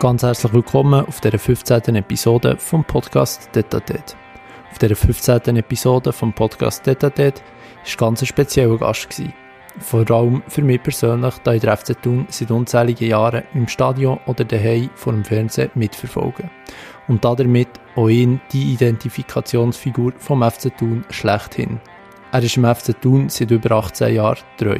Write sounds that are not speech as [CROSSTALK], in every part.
Ganz herzlich willkommen auf der 15. Episode vom Podcast Detatet. Auf der 15. Episode vom Podcast Detatet war ganz ein spezieller Gast. Gewesen. Vor allem für mich persönlich, da ich den FC Thun seit unzähligen Jahren im Stadion oder daheim vor dem Fernsehen mitverfolge. Und damit auch ihn die Identifikationsfigur vom FC Thun schlechthin. Er ist im FC Thun seit über 18 Jahren treu.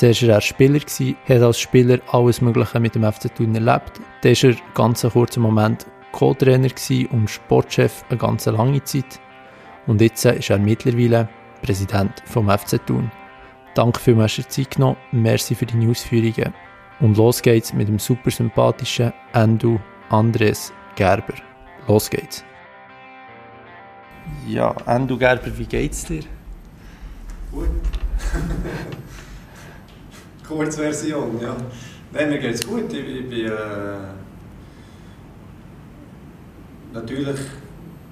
Zuerst war er Spieler, hat als Spieler alles Mögliche mit dem FC Thun erlebt. Dann war er ganz einen kurzen Moment Co-Trainer und Sportchef eine ganz lange Zeit. Und jetzt ist er mittlerweile Präsident vom FC Thun. Danke für dass ihr Zeit genommen, merci für die Ausführungen. Und los geht's mit dem super sympathischen Endu Andres Gerber. Los geht's. Ja, Endu Gerber, wie geht's dir? Gut. [LAUGHS] Kurzversion, ja. Nein, mir geht's gut. Ich, ich bin äh, natürlich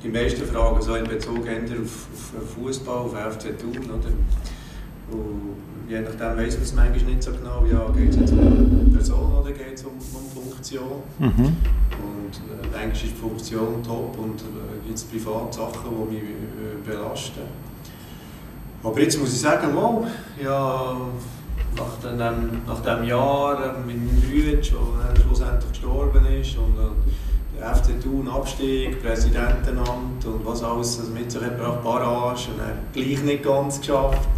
die meisten Fragen so in Bezug auf, auf Fußball, auf FC Thun, oder? Und je nachdem weiss man es manchmal nicht so genau, ja, geht es jetzt um eine Person oder geht es um, um Funktion. Mhm. Und äh, manchmal ist die Funktion top und äh, gibt es private Sachen, die mich äh, belasten. Aber jetzt muss ich sagen, wow, ja, nach, dem, nach dem Jahr dem Rütsch, der schlussendlich gestorben ist und äh, der FC Thun Abstieg, Präsidentenamt und was alles also mit sich gebracht, Barrage und dann gleich nicht ganz geschafft.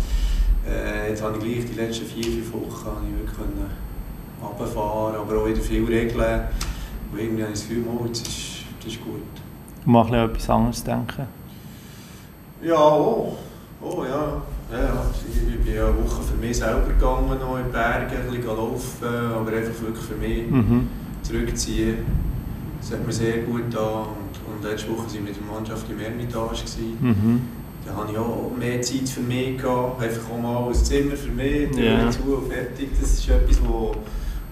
Äh, jetzt habe ich gleich die letzten vier, fünf Wochen ich wirklich können runterfahren, aber auch wieder viel regeln. Und irgendwie habe ich das Gefühl, oh, jetzt ist, das ist gut. Und mal etwas anderes denken? Ja, oh. Oh ja. Ja, ich bin ja eine Woche für mich selber gegangen, noch in den Bergen, ein bisschen laufen, aber einfach wirklich für mich mhm. zurückziehen. Das hat mir sehr gut getan. Und, und letzte Woche waren wir mit der Mannschaft im Ermitage. Mhm. Da hatte ich auch mehr Zeit für mich, gehabt. einfach auch mal ein Zimmer für mich, Tür yeah. zu und fertig. Das ist etwas, wo,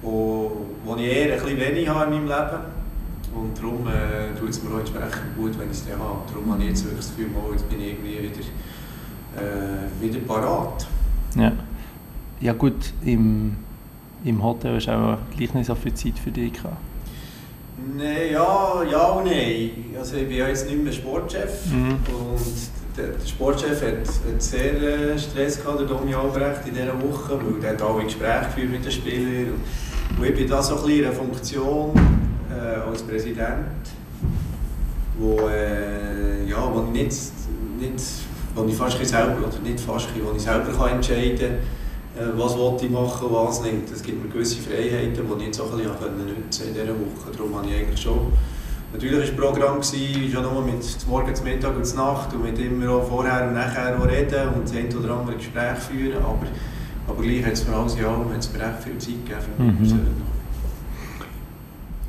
wo, wo ich eher ein bisschen wenig habe in meinem Leben. Und darum äh, tut es mir auch entsprechend gut, wenn ich es dann habe. Darum habe ich jetzt wirklich das Gefühl, oh, jetzt bin ich irgendwie wieder äh, wieder parat. Ja. ja gut, im, im Hotel hast du auch gleich nicht so viel Zeit für dich gehabt. Nein, ja, ja und nein. Also ich bin ja jetzt nicht mehr Sportchef mhm. und der, der Sportchef hat, hat sehr äh, Stress gehabt, der Domi Albrecht, in dieser Woche, weil er hat alle Gespräche geführt mit den Spielern. Und ich bin da so ein bisschen in einer Funktion äh, als Präsident, wo, äh, ja, wo ich nicht, nicht wo ich fast selber, oder nicht fast, wo ich selber kann entscheiden kann, äh, was ich machen was nicht. Es gibt mir gewisse Freiheiten, die ich jetzt auch ein bisschen nutzen in dieser Woche. Darum habe ich eigentlich schon Natürlich war das Programm schon nur mit Morgen, zum Mittag und Nacht und mit immer auch vorher und nachher reden und das ein oder andere Gespräch führen, aber, aber gleich hat es für alles in allem hat es mir recht viel Zeit gegeben für mich mhm. persönlich.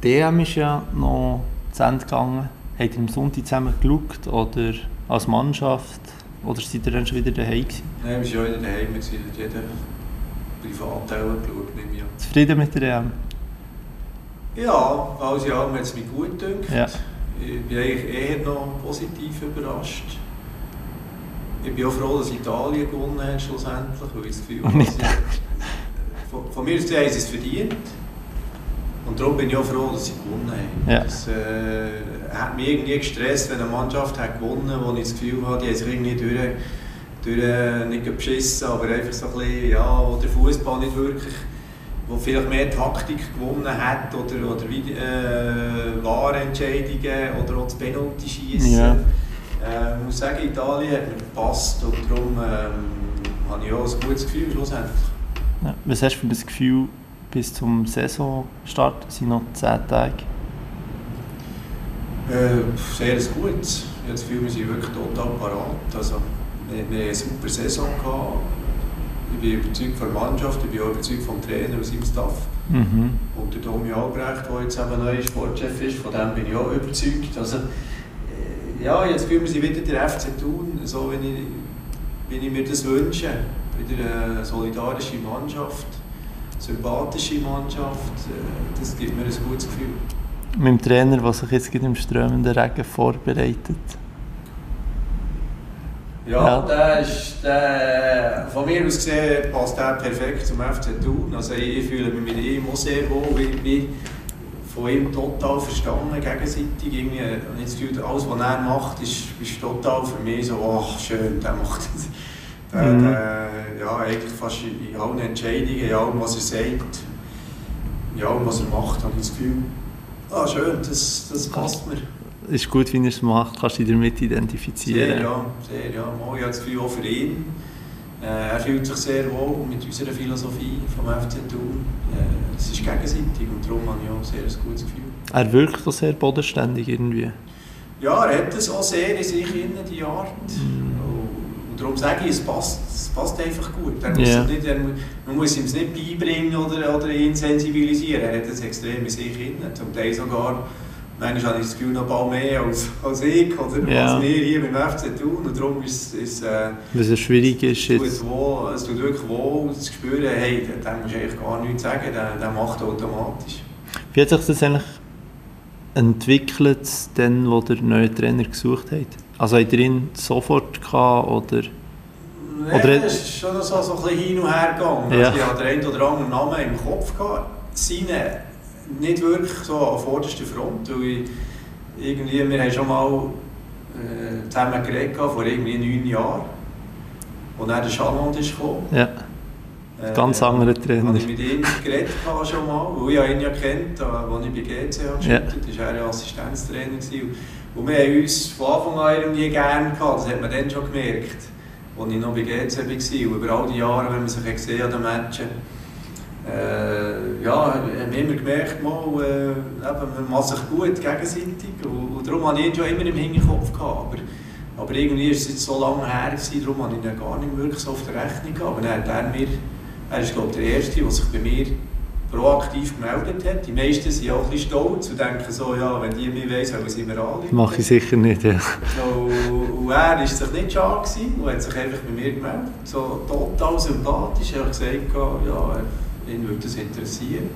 DM ist ja noch zu Ende gegangen. Habt ihr am Sonntag zusammen geschaut oder als Mannschaft? Oder seid ihr dann schon wieder daheim gewesen? Nein, wir waren schon wieder daheim. Wir haben jeden Privatteil geschaut, nehme ich an. Zufrieden mit der EM? Ja, alles in allem hat es mich gut gedacht. Ja. Ich bin eigentlich eher noch positiv überrascht. Ich bin auch froh, dass Italien gewonnen hat, schlussendlich, weil ich das Gefühl habe, von, von mir aus haben sie es verdient. Und darum bin ich auch froh, dass sie gewonnen haben. Ja. Das äh, hat mich irgendwie gestresst, wenn eine Mannschaft hat gewonnen hat, wo ich das Gefühl habe, die haben sich irgendwie durch, durch äh, nicht beschissen, aber einfach so ein bisschen, ja, wo der Fußball nicht wirklich, wo vielleicht mehr Taktik gewonnen hat oder, oder wie, äh, Wahrentscheidungen oder auch das Penalty schießen. Ja. Äh, ich muss sagen, Italien hat mir gepasst und darum ähm, habe ich auch ein gutes Gefühl schlussendlich. Ja. Was hast du für das Gefühl, bis zum Saisonstart sind noch 10 Tage. Äh, sehr gut. Jetzt fühlen wir uns wirklich total parat. Also, wir, wir haben eine super Saison gehabt. Ich bin überzeugt von der Mannschaft, ich bin auch überzeugt vom Trainer und seinem Staff. Mhm. Und der Domi Albrecht, der jetzt eben neuer Sportchef ist, von dem bin ich auch überzeugt. Also, äh, ja, jetzt fühlen wir sie wieder der FC tun, so wie ich, wie ich mir das wünsche. Wieder eine solidarische Mannschaft sympathische Mannschaft. Äh, das gibt mir ein gutes Gefühl. Mit dem Trainer, der sich jetzt im strömenden Regen vorbereitet? Ja, ja. Der ist, der, von mir aus gesehen passt er perfekt zum FC Thun. Also ich fühle mich mit ihm auch sehr wohl. Wie, wie von ihm total verstanden, gegenseitig. Irgendwie, und jetzt Gefühl, alles, was er macht, ist, ist total für mich so, ach schön, der macht das. Der, Mhm. der, ja, eigentlich fast in allen Entscheidungen, in allem, was er sagt, in allem, was er macht, habe ich das Gefühl, ah schön, das, das passt mir. Ist gut, wie er es macht, kannst du dich damit identifizieren. Sehr, ja, sehr, ja. Mal, ich habe das Gefühl, auch für ihn. Äh, er fühlt sich sehr wohl mit unserer Philosophie vom FC Thun. Äh, es ist gegenseitig und darum habe ich auch sehr ein gutes Gefühl. Er wirkt auch sehr bodenständig irgendwie. Ja, er hat es auch sehr in sich innen, die Art. Mhm. Darum sage ich, es passt, es passt einfach gut. Er muss es nicht, er, man muss ihm es nicht beibringen oder, oder ihn sensibilisieren. Er hat es extrem in sich innen. Zum Teil sogar, manchmal habe ich das Gefühl, noch ein paar mehr als, als ich oder Ja. als wir hier beim FC tun. Und darum ist es... Äh, es schwierig ist, Es tut, wohl, es tut wirklich wohl, zu spüren, hey, dem musst du eigentlich gar nichts sagen, der, der macht automatisch. Wie hat sich das eigentlich entwickelt, dann, wo der neue Trainer gesucht hat? Also hat er ihn sofort gehabt oder... Nee, Oder- es ist schon so, so ein bisschen hin und her gegangen. Ja. Also ich hatte den einen oder anderen Namen im Kopf. Gehabt. Seine nicht wirklich so an vorderster Front, weil ich irgendwie, wir haben schon mal äh, zusammen geredet, vor irgendwie neun Jahren, als dann der Chalmond ist gekommen. Ja, Äh, ganz anderer Trainer. Habe ich mit ihm geredet gehabt schon mal, weil ich ihn ja kennt, als ich bei GC habe Ja. geschüttet, war er ja Assistenztrainer. Gewesen. Und wir haben uns von Anfang an irgendwie gerne gehabt, das hat man dann schon gemerkt, als ich noch bei GC war. Und über all die Jahre, wenn man sich gesehen hat an den Matchen, äh, ja, haben wir immer gemerkt, mal, äh, man macht sich gut gegenseitig. Und, und darum hatte ich ihn schon immer im Hinterkopf. Gehabt. Aber, aber irgendwie ist es jetzt so lange her, gewesen, darum habe ich ihn gar nicht wirklich so auf der Rechnung gehabt. Aber dann hat er mir er ist glaube ich, der Erste, der sich bei mir proaktiv gemeldet hat. Die meisten sind auch ein bisschen stolz und denken so, ja, wenn die mich weiss, sollen sie mir anrufen. Mache ich sicher nicht, ja. Und, und er war sich nicht schade gewesen und hat sich einfach bei mir gemeldet. So total sympathisch. Er hat gesagt, ja, ihn würde das interessieren.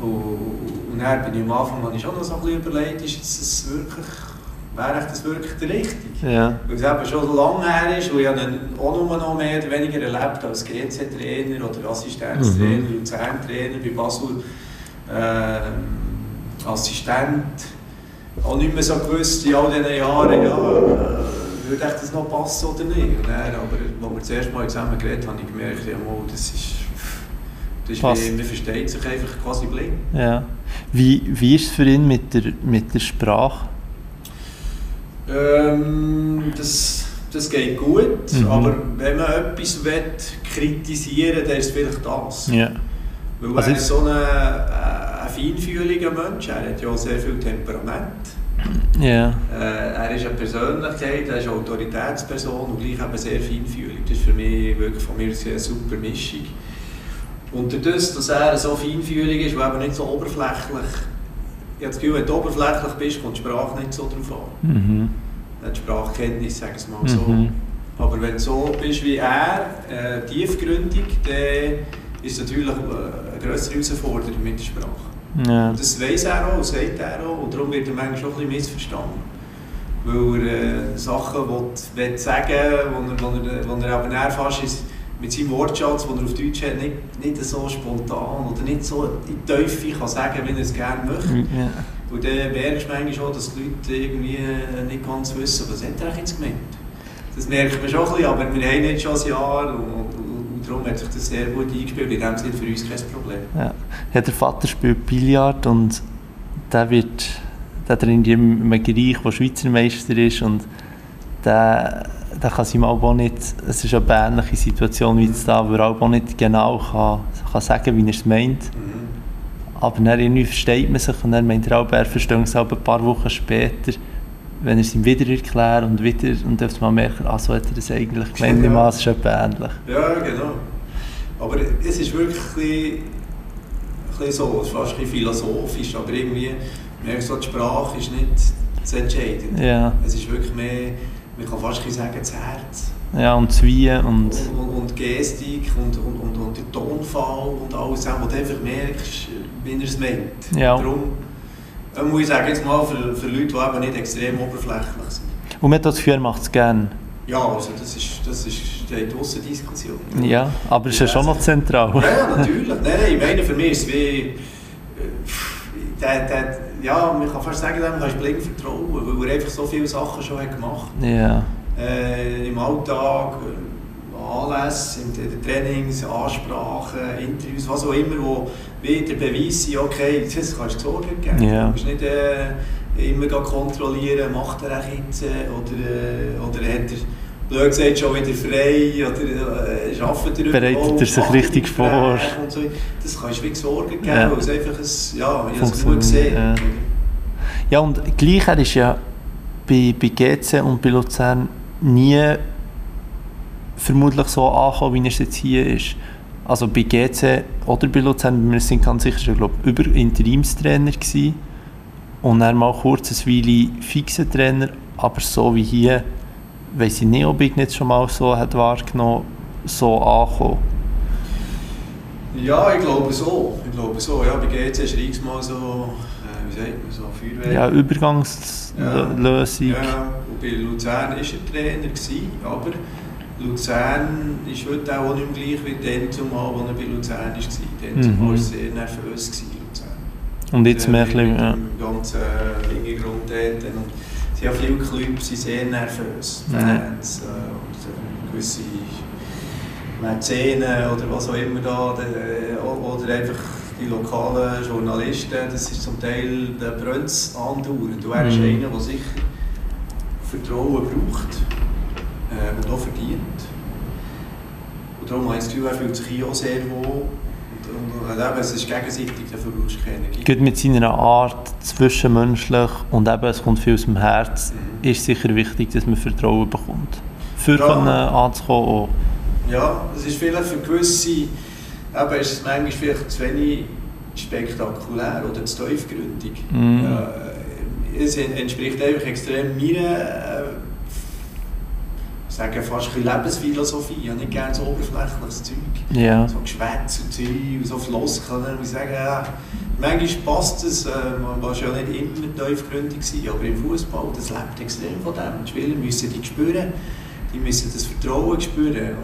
Und, und dann bin ich am Anfang habe ich schon noch so ein bisschen überlegt, ist das wirklich, wäre das wirklich der Richtige? Ja, Weil es eben schon lange her ist und ich habe ihn auch nur noch mehr oder weniger erlebt als GC-Trainer oder Assistenztrainer, Mhm. Luzern-Trainer bei Basel, ähm, Assistent. Auch nicht mehr so gewusst in all diesen Jahren, ja, äh, würde echt das noch passen oder nicht. Und dann, aber als wir das erste Mal zusammen geredet haben, habe ich gemerkt, ja, mal, das ist, das ist Passt. wie, man versteht sich einfach quasi blind. ja. Wie, wie ist es für ihn mit der, mit der Sprache? Ähm, das, das geht gut, Mhm. aber wenn man etwas will, kritisieren dann ist es vielleicht das. Ja. Weil Also er ist so ein, äh, ein feinfühliger Mensch, er hat ja auch sehr viel Temperament. Ja. Äh, er ist eine Persönlichkeit, er ist eine Autoritätsperson und gleich eben sehr feinfühlig. Das ist für mich wirklich von mir eine super Mischung. Und durch das, dass er so feinfühlig ist und eben nicht so oberflächlich, ich habe das Gefühl, wenn du oberflächlich bist, kommt die Sprache nicht so drauf an. Mhm. Die Sprachkenntnis, sagen wir es mal so. Mhm. Aber wenn du so bist wie er, äh, tiefgründig, dann ist es natürlich äh, eine größere Herausforderung mit der Sprache. Ja. Das weiss er auch, sagt er auch, und darum wird er manchmal auch ein bisschen missverstanden. Weil er äh, Sachen will, will sagen will, wo er, wo er, er eher fast ist, mit seinem Wortschatz, den er auf Deutsch hat, nicht, nicht so spontan oder nicht so in die Teufel kann sagen, wie er es gerne möchte. Ja. Und dann merkst du manchmal schon, dass die Leute irgendwie äh, nicht ganz wissen, was hat er eigentlich jetzt gemeint. Das merkt man schon ein bisschen, aber wir haben nicht schon ein Jahr und, und, und darum hat sich das sehr gut eingespielt. In dem Sinne für uns kein Problem. Ja. ja, der Vater spielt Billard und der wird der trainiert in einem Bereich, wo Schweizer Meister ist und der, der kann sich auch auch nicht, es ist eine ähnliche Situation wie jetzt da, wo er auch nicht genau kann, kann sagen, wie er es meint. Mhm. Aber dann irgendwie versteht man sich und dann meint er auch, er versteht es auch ein paar Wochen später, wenn er es ihm wieder erklärt und wieder und dann man merken, ah, so hat er das eigentlich gemeint, Ja. es ist etwa ähnlich. Ja, genau. Aber es ist wirklich ein so, es ist fast ein bisschen philosophisch, aber irgendwie merkst du, die Sprache ist nicht das Entscheidende. Ja, Es ist wirklich mehr, man kann fast sagen, das Herz. ja und das Wie und... Und, und, und Gestik und, und, und, und der Tonfall und alles, wo du einfach merkst, wie er es meint. Ja. Darum äh, muss ich sagen, jetzt mal für, für Leute, die eben nicht extrem oberflächlich sind. Und man hat das Gefühl, macht es gerne. Ja, also das ist, das ist steht ausser Diskussion. Ja, aber es ist ja schon noch zentral. Ja, ja, natürlich. Nein, nein, ich meine, für mich ist es wie... der, der, ja, man kann fast sagen, dem kannst du blind vertrauen, weil er einfach so viele Sachen schon hat gemacht hat. Ja. Äh, Im Alltag, Anlässe, Trainings, Ansprachen, Interviews, was auch immer, wo wieder Beweis sind, okay, [LAUGHS] das kannst du Sorge geben. Ja. Du musst nicht äh, immer kontrollieren, macht er jetzt äh, oder, äh, oder hat er blöd gesagt, schon wieder frei oder äh, arbeitet er Bereitet er sich richtig vor? So. Das kannst du wie Sorge geben, Ja. weil es einfach ein, ja, ich habe es gut gesehen. ja. Ja, und gleich, ist ja bei, bei GC und bei Luzern nie vermutlich so angekommen, wie er es jetzt hier ist. Also bei GC oder bei Luzern, wir sind ganz sicher schon, glaub, über Interimstrainer gewesen und dann mal kurz eine Weile fixer Trainer, aber so wie hier, weiß ich nicht, ob ich jetzt schon mal so hat wahrgenommen, so angekommen. Ja, ich glaube so. Ich glaube so. Ja, bei GC ist er mal so, äh, wie sagt man, so Feuerwehr. Ja, Übergangslösung. Ja, und bei Luzern war er Trainer, gewesen, aber Luzern ist heute auch nicht mehr gleich wie dann zumal, als er bei Luzern war. Dann Mhm. zumal war er sehr nervös, gewesen, Luzern. Und jetzt mehr ein mit bisschen, ja. dem ganzen Hintergrund dort. Und sie haben viele Clubs sind sehr nervös. Fans äh, und äh, gewisse Mäzenen oder was auch immer da. äh, Oder einfach die lokalen Journalisten. Das ist zum Teil der es andauernd. Du wärst Mhm. einer, der sicher Vertrauen braucht äh, und auch verdient. Und darum habe ich das Gefühl, er fühlt sich hier auch sehr wohl. Und, und, und eben, es ist gegenseitig, dafür brauchst du keine Energie. Gut mit seiner Art, zwischenmenschlich und eben, es kommt viel aus dem Herz, Mhm. ist sicher wichtig, dass man Vertrauen bekommt. Für Ja. können anzukommen auch. Ja, es ist vielleicht für gewisse, eben ist es manchmal vielleicht zu wenig spektakulär oder zu tiefgründig. Mhm. Äh, es entspricht einfach extrem meiner, ich sage fast ein Lebensphilosophie. Ich habe nicht gerne so oberflächliches Zeug. Ja. So Geschwätz und Zeug und so Floskeln. Und ich sage, ja, manchmal passt es, äh, man war ja nicht immer tiefgründig sein, aber im Fußball, das lebt extrem von dem. Die Spieler müssen die spüren, die müssen das Vertrauen spüren.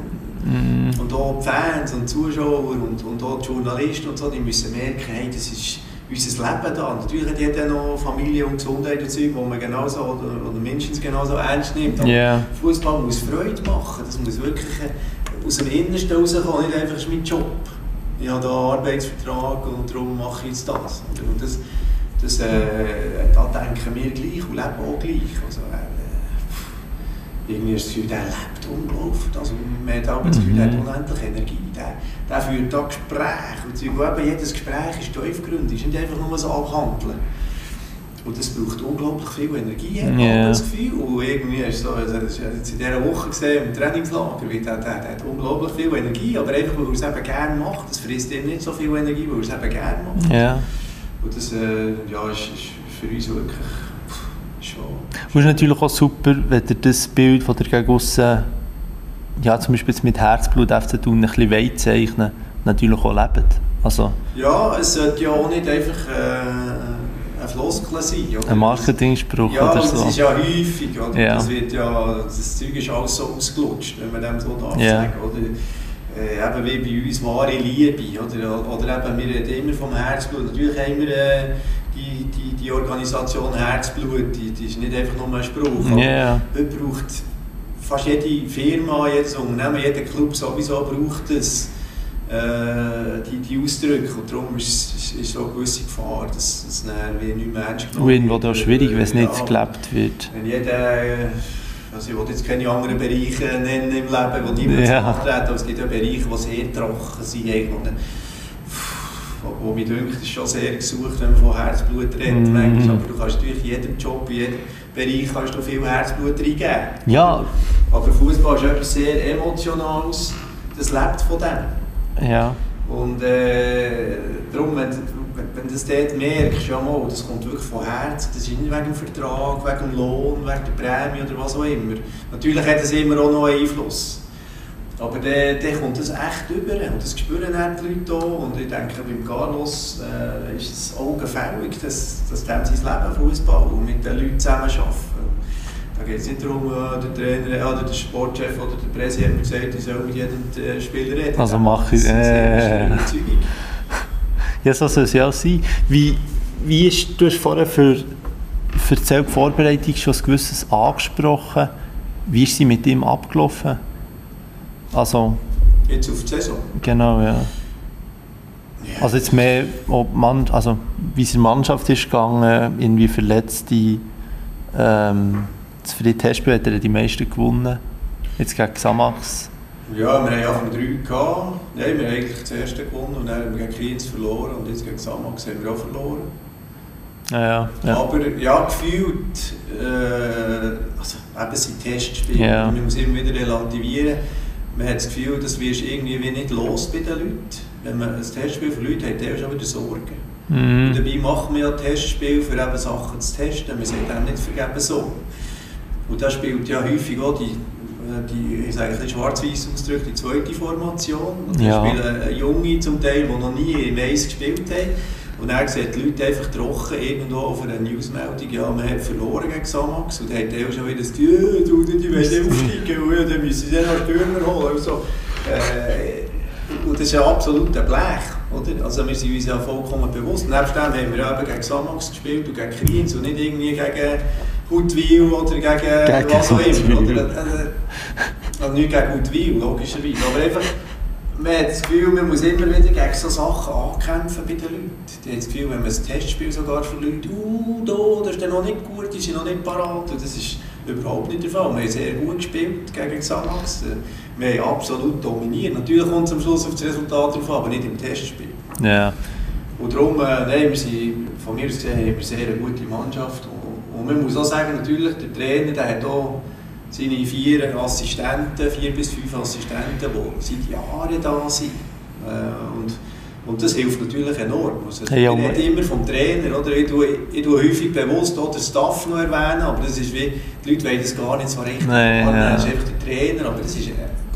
Mhm. Und auch die Fans und die Zuschauer und, und auch die Journalisten und so, die müssen merken, hey, das ist unser Leben da. Natürlich hat jeder noch Familie und Gesundheit und Zeug, wo man genauso oder, oder mindestens genauso ernst nimmt. Aber Ja. Fußball muss Freude machen. Das muss wirklich äh, aus dem Innersten rauskommen, nicht einfach das ist mein Job. Ich habe da einen Arbeitsvertrag und darum mache ich jetzt das. Und das, das äh, da denken wir gleich und leben auch gleich. Also, äh, irgendwie das Gefühl, der lebt unglaublich. Also, man hat das Gefühl, der hat unendlich Energie. Der, der führt da Gespräche. Und eben jedes Gespräch ist tiefgründig, ist nicht einfach nur so abhandeln. Und das braucht unglaublich viel Energie, hat das Gefühl. Und irgendwie ist so, also das jetzt in dieser Woche gesehen, im Trainingslager, der, der, der hat unglaublich viel Energie, aber einfach, weil er es eben gerne macht. Das frisst ihm nicht so viel Energie, weil er es eben gerne macht. Ja. Und das äh, ja, ist, ist für uns wirklich. Und es ist natürlich auch super, wenn ihr das Bild von der gegen aussen, ja, zum Beispiel mit Herzblut FC Thun ein bisschen weit zeichnen, natürlich auch lebt. Also Ja, es sollte ja auch nicht einfach äh, ein Floskel sein. Oder? ein Marketingspruch Ja, oder das so. ist ja häufig. Oder? Ja. Das, wird ja, das Zeug ist alles so ausgelutscht, wenn man dem so darf Ja. sagen. Oder, äh, eben wie bei uns wahre Liebe. Oder, oder eben, wir reden immer vom Herzblut. Natürlich haben wir äh, die, Organisation Herzblut, die, die ist nicht einfach nur ein Spruch. Ja. Heute braucht fast jede Firma, jedes Unternehmen, jeder Club sowieso braucht es, äh, die, die Ausdrücke. Und darum ist, ist, ist so eine gewisse Gefahr, dass es dann wie nicht mehr ernst Und irgendwo da schwierig, wenn es nicht Ja. gelebt wird. Wenn jeder, äh, also ich will jetzt keine anderen Bereiche nennen im Leben, wo niemand Ja. nachtreten, aber es gibt ja Bereiche, die sehr trocken sind. eigentlich. Wo, mir denkt, ist schon sehr gesucht, wenn man von Herzblut redet. Manchmal. Aber du kannst natürlich in jedem Job, in jedem Bereich kannst du viel Herzblut reingeben. Ja, Aber Fußball ist etwas sehr Emotionales, das lebt von dem. ja. Und äh, darum, wenn, wenn du das dort merkst, ja mal, das kommt wirklich von Herzen, das ist nicht wegen dem Vertrag, wegen dem Lohn, wegen der Prämie oder was auch immer. Natürlich hat es immer auch noch einen Einfluss. Aber dann, dann kommt das echt über und das spüren auch die Leute auch. Und ich denke, beim Carlos äh, ist es augenfällig, dass, dass dem sein Leben Fußball und mit den Leuten zusammenarbeiten. Da geht es nicht darum, äh, der Trainer oder der Sportchef oder der Präsident hat gesagt, ich soll mit jedem äh, Spieler reden. Also mach ich- eine äh. [LAUGHS] Ja, so soll es ja auch sein. Wie, wie ist, du hast vorher für, für die Vorbereitung schon ein gewisses angesprochen. Wie ist sie mit ihm abgelaufen? Also, jetzt auf die Saison? Genau, ja. Also jetzt mehr, ob man, also wie es in Mannschaft ist gegangen, irgendwie Verletzte, ähm, das für die Testspiel hat er die meisten gewonnen, jetzt gegen Xamax. Ja, wir haben ja von drei gehabt. Nein, wir haben eigentlich das erste gewonnen und dann haben wir gegen Kienz verloren und jetzt gegen Xamax haben wir auch verloren. Ja, ja, ja. Aber ja, gefühlt, äh, also eben sind Testspiele, ja. man muss immer wieder relativieren. Man hat das Gefühl, das wirst irgendwie nicht los bei den Leuten. Wenn man ein Testspiel für Leute hat, der schon wieder Sorgen. Mhm. dabei machen wir ja Testspiele, für eben Sachen zu testen. Wir sind dann nicht vergeben so. Und da spielt ja häufig auch die, die ich sage ein schwarz-weiß ausgedrückt, die zweite Formation. Und ja. spielen Junge zum Teil, die noch nie im Eis gespielt haben. Und er sieht die Leute einfach trocken irgendwo auf einer Newsmeldung, ja, man hat verloren gegen Samax. Und dann hat er schon wieder das Gefühl, du, die wollen aufsteigen, und dann müssen sie dann noch Stürmer holen. Und, so. äh, und das ist ja absolut ein Blech. Oder? Also wir sind uns ja vollkommen bewusst. Nebst dem haben wir eben gegen Samax gespielt und gegen Kriens und nicht irgendwie gegen Huttwil oder gegen, gegen was auch immer. Oder? Also nicht gegen Huttwil, logischerweise. Aber einfach, man hat das Gefühl, man muss immer wieder gegen so Sachen ankämpfen bei den Leuten. Die haben das Gefühl, wenn man ein Testspiel sogar verliert, uh, da, das ist dann noch nicht gut, sind noch nicht parat. Und das ist überhaupt nicht der Fall. Wir haben sehr gut gespielt gegen Xamax. Wir haben absolut dominiert. Natürlich kommt es am Schluss auf das Resultat drauf aber nicht im Testspiel. Ja. Und darum, äh, nein, wir sind, von mir aus gesehen, haben wir sehr eine gute Mannschaft. Und, und man muss auch sagen, natürlich, der Trainer, der hat auch seine vier Assistenten, vier bis fünf Assistenten, die seit Jahren da sind. Äh, und, und das hilft natürlich enorm. Also, hey, ich rede immer vom Trainer. Oder? Ich, tue, ich tue häufig bewusst auch den Staff noch erwähnen, aber das ist wie, die Leute wollen das gar nicht so richtig. Nein, ja. Das ist einfach der Trainer, aber das ist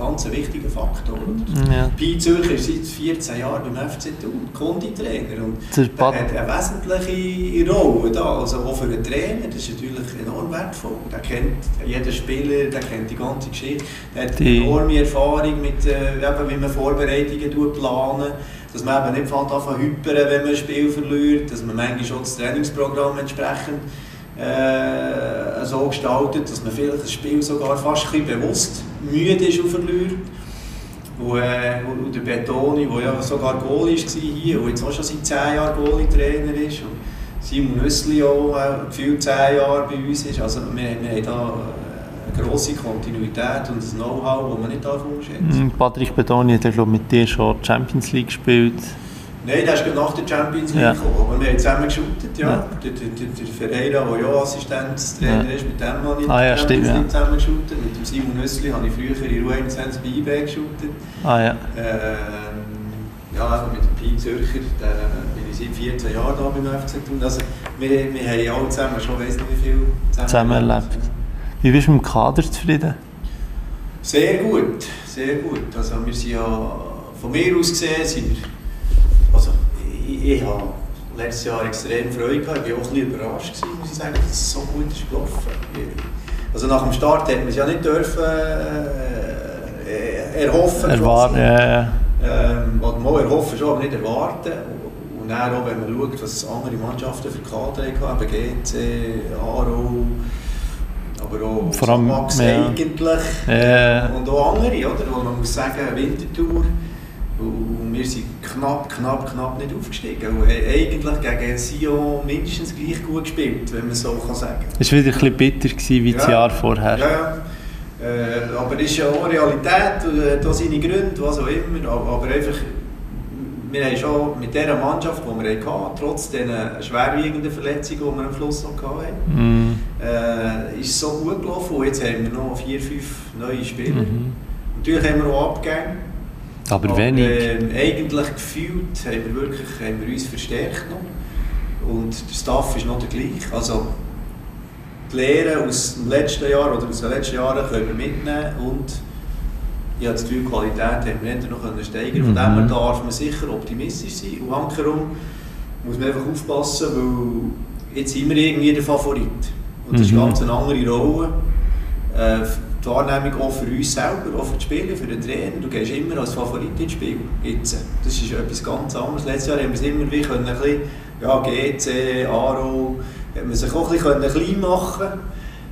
ganz ein wichtiger Faktor. Ja. Pi Zürcher ist seit 14 Jahren beim FC Thun, Konditrainer. Und er hat eine wesentliche Rolle da, also auch für einen Trainer, das ist natürlich enorm wertvoll. Der kennt jeden Spieler, der kennt die ganze Geschichte, der hat die. enorme Erfahrung mit, äh, wie man Vorbereitungen planen dass man eben nicht von anfängt hypern, wenn man ein Spiel verliert, dass man manchmal schon das Trainingsprogramm entsprechend äh, so gestaltet, dass man vielleicht das Spiel sogar fast ein bewusst müde ist und verliert. Und, äh, und der Betoni, der ja sogar Goalie war hier und jetzt auch schon seit 10 Jahren Goalie-Trainer ist. Und Simon Nüssli auch äh, gefühlt 10 Jahre bei uns ist. Also wir, wir haben da grosse Kontinuität und ein Know-how, das man nicht unterschätzen darf. Mhm, Patrick Betoni hat ja, glaube mit dir schon Champions League gespielt. Nein, der ist nach der Champions League ja. gekommen. Aber wir haben zusammen geshootet, ja. ja. Der, der, der, Ferreira, der ja Assistenztrainer ja. ist, mit dem habe ich ah, ja, Champions League zusammen geshootet. Mit dem Simon Nüssli habe ich früher in Ruhe 21 bei eBay geshootet. Ah ja. Ähm, ja, mit dem Pi Zürcher, der bin ich seit 14 Jahren da beim FC tun. Also wir, wir haben alle zusammen schon weiss nicht wie viel zusammen, zusammen erlebt. Wie bist du mit dem Kader zufrieden? Sehr gut, sehr gut. Also wir sind ja, von mir aus gesehen, sind wir ich, ich habe letztes Jahr extrem Freude gehabt. Ich war auch ein bisschen überrascht, gewesen, muss ich sagen, dass es so gut ist gelaufen. Also nach dem Start hätte man es ja nicht dürfen äh, erhoffen. Erwarten, ja. Ähm, oder mal erhoffen schon, aber nicht erwarten. Und dann auch, wenn man schaut, was andere Mannschaften für Kader haben, GC, Aro, aber auch Vor allem, Max ja. eigentlich. Ja. Und auch andere, oder? Wo man muss sagen, Wintertour. Und wir sind knapp, knapp, knapp nicht aufgestiegen. Und eigentlich gegen Sion mindestens gleich gut gespielt, wenn man so kann sagen kann. Es war wieder ein bisschen bitter wie ja. das Jahr vorher. Ja, äh, aber es ist ja auch Realität, äh, da seine Gründe, was auch immer. Aber einfach, wir haben schon mit dieser Mannschaft, die wir hatten, trotz dieser schwerwiegenden Verletzungen, die wir am Schluss noch hatten, mm. äh, ist es so gut gelaufen. Und jetzt haben wir noch vier, fünf neue Spieler. Mm. Natürlich haben wir auch Abgänge. Aber, Aber wenig. Äh, eigentlich gefühlt haben wir, wirklich, haben wir uns verstärkt noch. Und der Staff ist noch der gleiche. Also, die Lehren aus dem letzten Jahr oder aus den letzten Jahren können wir mitnehmen und ich habe das Gefühl, die Qualität haben wir noch steigern mhm. Von dem her darf man sicher optimistisch sein. Und hankerum muss man einfach aufpassen, weil jetzt sind wir irgendwie der Favorit. Und das mhm. ist eine ganz andere Rolle. Äh, die Wahrnehmung auch für uns selber, auch für die Spieler, für den Trainer. Du gehst immer als Favorit ins Spiel. Jetzt. Das ist etwas ganz anderes. Letztes Jahr haben wir es immer wieder ein bisschen ja, GC, Aro, hat man sich auch ein bisschen klein machen können.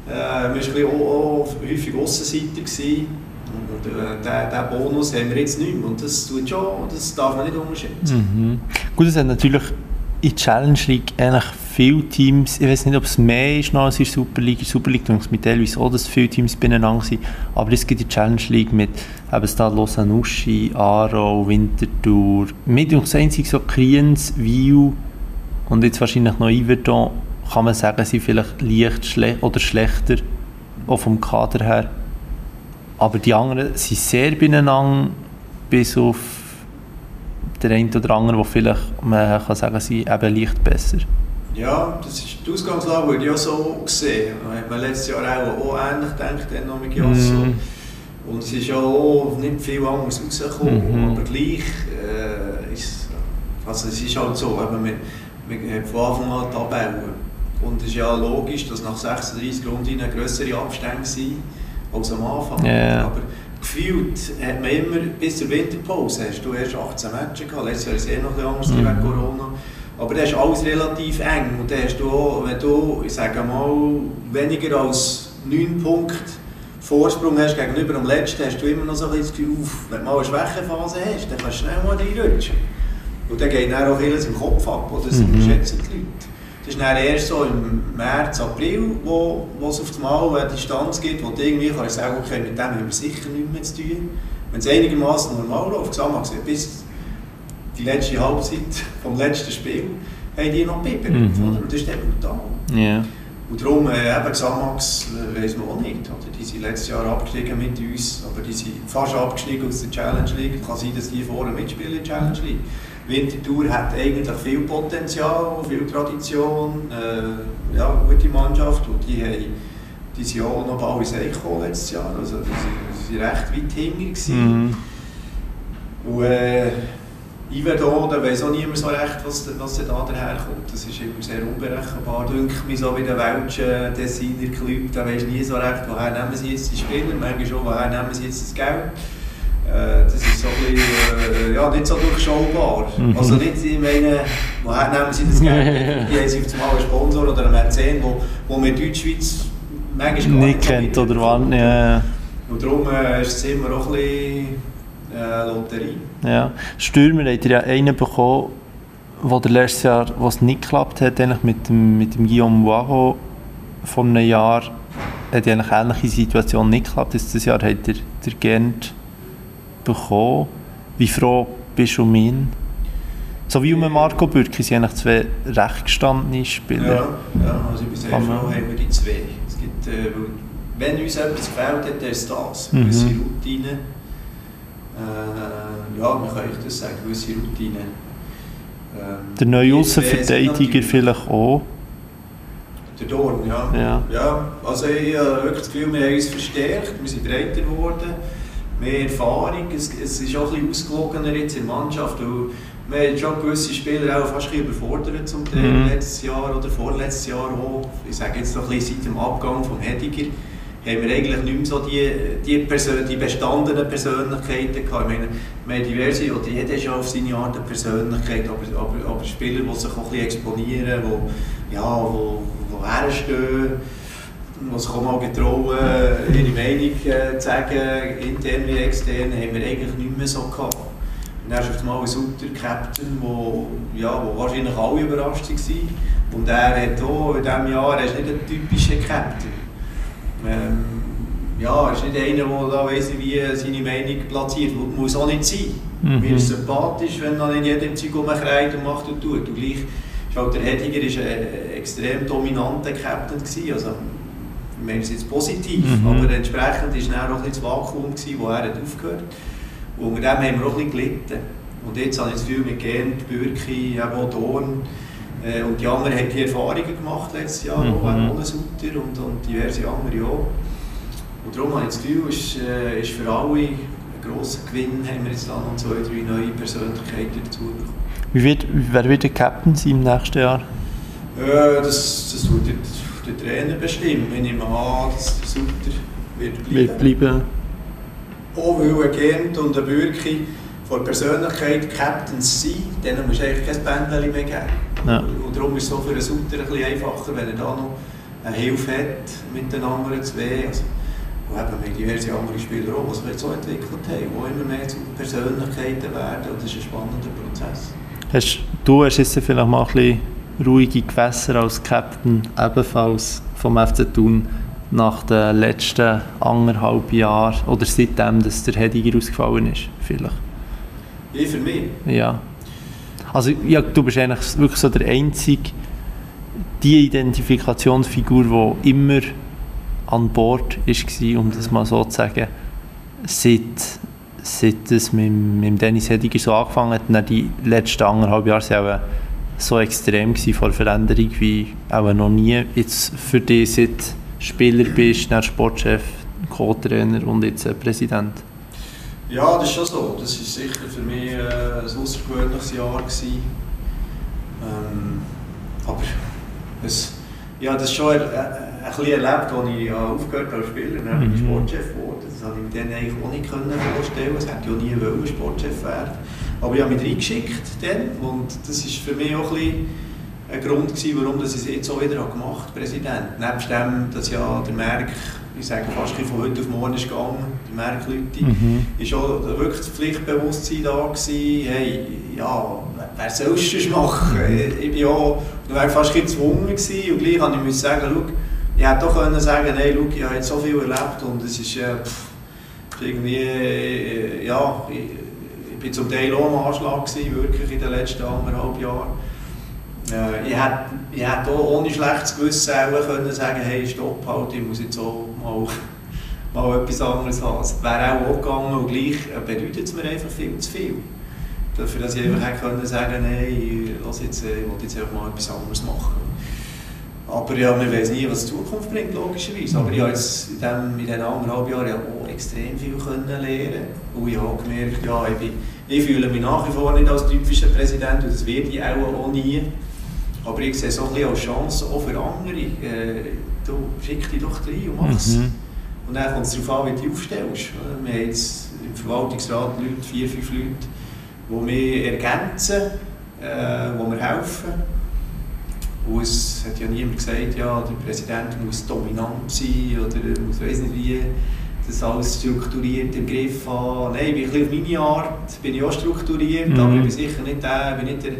Äh, man war ein auch, auch häufig Aussenseiter. Gewesen. Und äh, diesen Bonus haben wir jetzt nicht mehr. Und das, tut schon, das darf man nicht unterschätzen. Mhm. Gut, es hat natürlich in der Challenge League eigentlich viele Teams, ich weiß nicht, ob es mehr ist als in der Super League. In der Super League denke ich mit teilweise auch, dass viele Teams beieinander sind. Aber es gibt die Challenge League mit eben da Lausanne-Uschi, Aarau, Winterthur, mit uns einzig so Kriens, Wiel und jetzt wahrscheinlich noch Yverdon, kann man sagen, sind vielleicht leicht schle oder schlechter, auch vom Kader her. Aber die anderen sind sehr beieinander, bis auf der eine oder andere, wo vielleicht man kann sagen, sie eben leicht besser. Ja, das ist die Ausgangslage, würde ich auch so sehen. Da hat man letztes Jahr auch, auch ähnlich gedacht, dann noch mit Giasso. Mm. Und es ist ja auch nicht viel anderes rausgekommen, mm -hmm. aber gleich äh, ist also es ist halt so, eben, man, man hat von Anfang an Tabellen. Und es ist ja logisch, dass nach 36 Runden größere Abstände sind als am Anfang. Yeah. Aber gefühlt hat man immer bis zur Winterpause, hast du erst 18 Matches gehabt, letztes Jahr ist es eh noch anders mhm. wegen Corona. Aber das ist alles relativ eng und dann hast du auch, wenn du, ich sage mal, weniger als 9 Punkte Vorsprung hast gegenüber dem letzten, hast du immer noch so ein das Gefühl, wenn du mal eine Schwächephase hast, dann kannst du schnell mal reinrutschen. Und dann geht dann auch vieles im Kopf ab, oder? das mhm. unterschätzen die Leute. Das ist dann erst so im März, April, wo, wo es auf einmal eine Distanz gibt, wo du irgendwie kannst sagen okay, mit dem haben wir sicher nichts mehr zu tun. Wenn es einigermaßen normal läuft, gesagt, bis die letzte Halbzeit [LAUGHS] vom letzten Spiel, haben die noch gepippert. Mhm. Das ist dann brutal. Yeah. Und darum, äh, eben Xamax äh, weiss man auch nicht. Oder? Die sind letztes Jahr abgestiegen mit uns, aber die sind fast abgestiegen aus der Challenge League. Kann sein, dass die vorne mitspielen in der Challenge League. Winterthur hat eigentlich viel Potenzial, viel Tradition, äh, ja, gute Mannschaft und die, haben, die sind auch noch bald ins Eich letztes Jahr, also die waren recht weit hinten. Mhm. Und äh, Iverdon, da weiss auch niemand so recht, was, was da daherkommt. Das ist immer sehr unberechenbar. Dünkt mich so wie der Welschen Designer Club, da weisst nie so recht, woher nehmen sie jetzt die Spieler, manchmal schon, woher nehmen sie jetzt das Geld. Äh, das ist so ein bisschen, äh, ja, nicht so durchschaubar. Mhm. Also nicht, ich meine, woher nehmen sie das Geld? Die haben sie auf einmal einen Sponsor oder einen Mäzen, wo, wo man in Deutschschweiz manchmal gar nicht, kennt oder wann. Ja. Und darum äh, ist es immer auch ein bisschen äh, Lotterie. Ja, Stürmer hat ja einen bekommen, wo der letztes Jahr, was nicht geklappt hat, eigentlich mit dem, mit dem Guillaume Waro vor einem Jahr, hat eigentlich eine ähnliche Situation nicht geklappt. Dieses Jahr hat er der Gent bekommen. Wie froh bist du um ihn? So wie um Marco Bürki sind eigentlich zwei recht gestandene Spieler. Ja, ja also ich bin sehr froh, haben wir die zwei. Es gibt, äh, wenn uns etwas gefällt hat, dann ist das. Mhm. Gewisse Routine. Äh, ja, man kann das sagen, gewisse Routine. Ähm, der neue Außenverteidiger vielleicht auch. Der Dorn, ja. ja. ja also ich habe wirklich das Gefühl, wir haben uns verstärkt, wir sind breiter geworden mehr Erfahrung. Es, es ist auch ein bisschen ausgewogener jetzt in der Mannschaft. wir haben schon gewisse Spieler auch fast ein überfordert zum Teil, mhm. letztes Jahr oder vorletztes Jahr auch. Ich sage jetzt noch ein bisschen seit dem Abgang von Hediger haben wir eigentlich nicht mehr so die, die, Persön die bestandenen Persönlichkeiten gehabt. Ich meine, wir haben diverse, oder jeder ist ja auf seine Art eine Persönlichkeit, aber, aber, aber Spieler, die sich auch ein bisschen exponieren, die, ja, wo, wo herstehen die sich auch mal getrauen, ihre Meinung äh, zu sagen, intern wie extern, haben wir eigentlich nicht mehr so gehabt. Und dann ist auf einmal ein Sutter-Captain, wo, ja, wo wahrscheinlich alle überrascht waren. Und er hat auch in diesem Jahr, er ist nicht ein typischer Captain. Ähm, ja, er ist nicht einer, der da weiss, wie seine Meinung platziert. Muss auch nicht sein. Mhm. Mir ist sympathisch, wenn dann nicht jeder im Zeug rumkreit und macht und tut. Und gleich ist halt der Hediger ist ein extrem dominanter Captain gewesen. Also, ich meine es jetzt positiv, mhm. aber entsprechend war dann auch ein das Vakuum, gewesen, wo er hat aufgehört hat. Und unter dem haben wir auch ein bisschen gelitten. Und jetzt habe ich das Gefühl, mit Gent, Bürki, auch Dorn, äh, und die anderen haben die Erfahrungen gemacht letztes Jahr, mhm. auch Sutter und, und diverse andere auch. Und darum habe ich das Gefühl, es ist, äh, ist für alle ein grosser Gewinn, haben wir jetzt dann noch zwei, drei neue Persönlichkeiten dazu bekommen. Wie wird, wer wird der Captain sein im nächsten Jahr? Äh, das, das wird der Trainer bestimmen. Ich nehme an, dass der Sutter wird bleiben. Wird bleiben. Auch weil ein Gent und ein Bürki von Persönlichkeit Captains sind, denen musst du eigentlich kein Bändchen mehr geben. Ja. Und darum ist es so für einen Sutter ein bisschen einfacher, wenn er da noch eine Hilfe hat mit den anderen zwei. Also, und eben, diverse andere Spieler auch, die sich jetzt so entwickelt haben, die immer mehr zu Persönlichkeiten werden. Und das ist ein spannender Prozess. Hast, du hast jetzt vielleicht mal ein bisschen ruhige Gewässer als Captain ebenfalls vom FC Thun nach den letzten anderthalb Jahren oder seitdem, dass der Hediger ausgefallen ist, vielleicht? Wie für mich? Ja. Also ja, du bist eigentlich wirklich so der einzige, die Identifikationsfigur, die immer an Bord war, um das mal so zu sagen, seit, seit es mit, mit Dennis Hediger so angefangen hat. Und die letzten anderthalb Jahre waren auch so extrem vor Veränderung wie auch noch nie. Jetzt für dich, seit Spieler bist, dann Sportchef, Co-Trainer und jetzt Präsident. Ja, das ist schon so. Das war sicher für mich äh, ein außergewöhnliches Jahr. Ähm, aber es, ja, das schon ein, ein, ein bisschen erlebt, als ich aufgehört als Spieler. Dann bin ich mhm. Sportchef geworden. Das konnte ich mir dann eigentlich auch nicht vorstellen. Es hätte ja nie wollen, Sportchef werden. Aber ich habe mich reingeschickt dann und das war für mich auch ein bisschen ein Grund gewesen, warum ich es jetzt auch wieder gemacht habe, Präsident. Nebst dem, dass ja der Merk, ich sage fast von heute auf morgen ist gegangen, die Merkleute, mhm. ist auch wirklich das Pflichtbewusstsein da gewesen, hey, ja, wer soll es das machen? Ich bin auch, ich war fast gezwungen gewesen und gleich musste ich sagen, schau, ich hätte doch können sagen, hey, schau, ich habe jetzt so viel erlebt und es ist, äh, pff, irgendwie, äh, ja, ich, ich bin zum Teil auch am Anschlag gewesen, wirklich in den letzten anderthalb Jahren. Äh, ich hätte, auch ohne schlechtes Gewissen auch können sagen hey, stopp halt, ich muss jetzt auch mal, [LAUGHS] mal etwas anderes haben. Es wäre auch, auch gegangen und gleich äh, bedeutet es mir einfach viel zu viel. Dafür, dass ich einfach hätte können sagen hey, lass jetzt, äh, ich will jetzt einfach mal etwas anderes machen. Aber ja, man weiß nie, was die Zukunft bringt, logischerweise. Aber ich habe jetzt in, dem, in diesen anderthalb Jahren auch extrem viel können lernen Und ich habe gemerkt, ja, ich, bin, ich fühle mich nach wie vor nicht als typischer Präsident und das werde ich auch, auch nie. Aber ich sehe es auch ein als Chance auch für andere. Äh, du schick dich doch rein und mach es. Mhm. Und dann kommt es darauf an, wie du aufstellst. Wir haben jetzt im Verwaltungsrat Leute, vier, fünf Leute, die mich ergänzen, äh, die mir helfen. Und es hat ja niemand gesagt, ja, der Präsident muss dominant sein oder muss weiss nicht wie das alles strukturiert im Griff haben. Nein, ich bin auf meine Art bin ich auch strukturiert, mhm. aber ich bin sicher nicht der, bin nicht der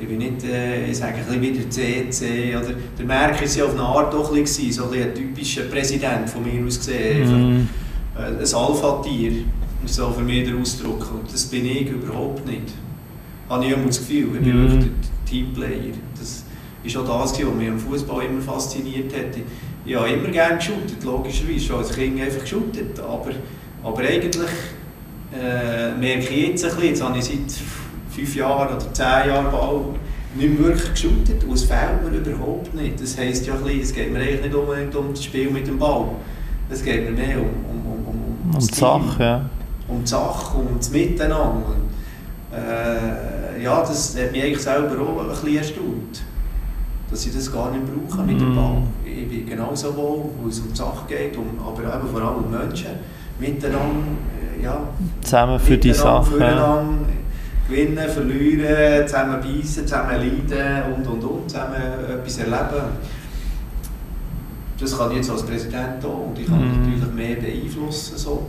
ich bin nicht, äh, ich sage ein bisschen wieder CC, oder der Merkel war ja auf eine Art doch ein bisschen, so ein, ein typischer Präsident von mir aus gesehen, mm. äh, ein Alpha-Tier, ist so für mich der Ausdruck, und das bin ich überhaupt nicht. Habe ich immer das Gefühl, ich bin mm. wirklich der Teamplayer. Das war auch das, was mich am Fußball immer fasziniert hat. Ich, ich habe immer gerne geshootet, logischerweise, schon als Kind einfach geshootet, aber, aber eigentlich äh, merke ich jetzt ein bisschen, jetzt habe ich seit fünf Jahren oder zehn Jahren bald nicht mehr wirklich geshootet und es fehlt mir überhaupt nicht. Das heisst ja ein bisschen, es geht mir eigentlich nicht unbedingt um das Spiel mit dem Ball. Es geht mir mehr um, um, um, um, um die Sache, ja. Um die Sache, um das Miteinander. Und, äh, ja, das hat mich eigentlich selber auch ein bisschen erstaunt. Dass ich das gar nicht brauche mit dem mm. Ball. Ich bin genauso wohl, wo es um die Sache geht, um, aber eben vor allem um Menschen. Miteinander, äh, ja. Zusammen für die Sache. Ja gewinnen, verlieren, zusammen beißen, zusammen leiden und und und, zusammen etwas erleben. Das kann ich jetzt als Präsident auch und ich kann mm. natürlich mehr beeinflussen. So.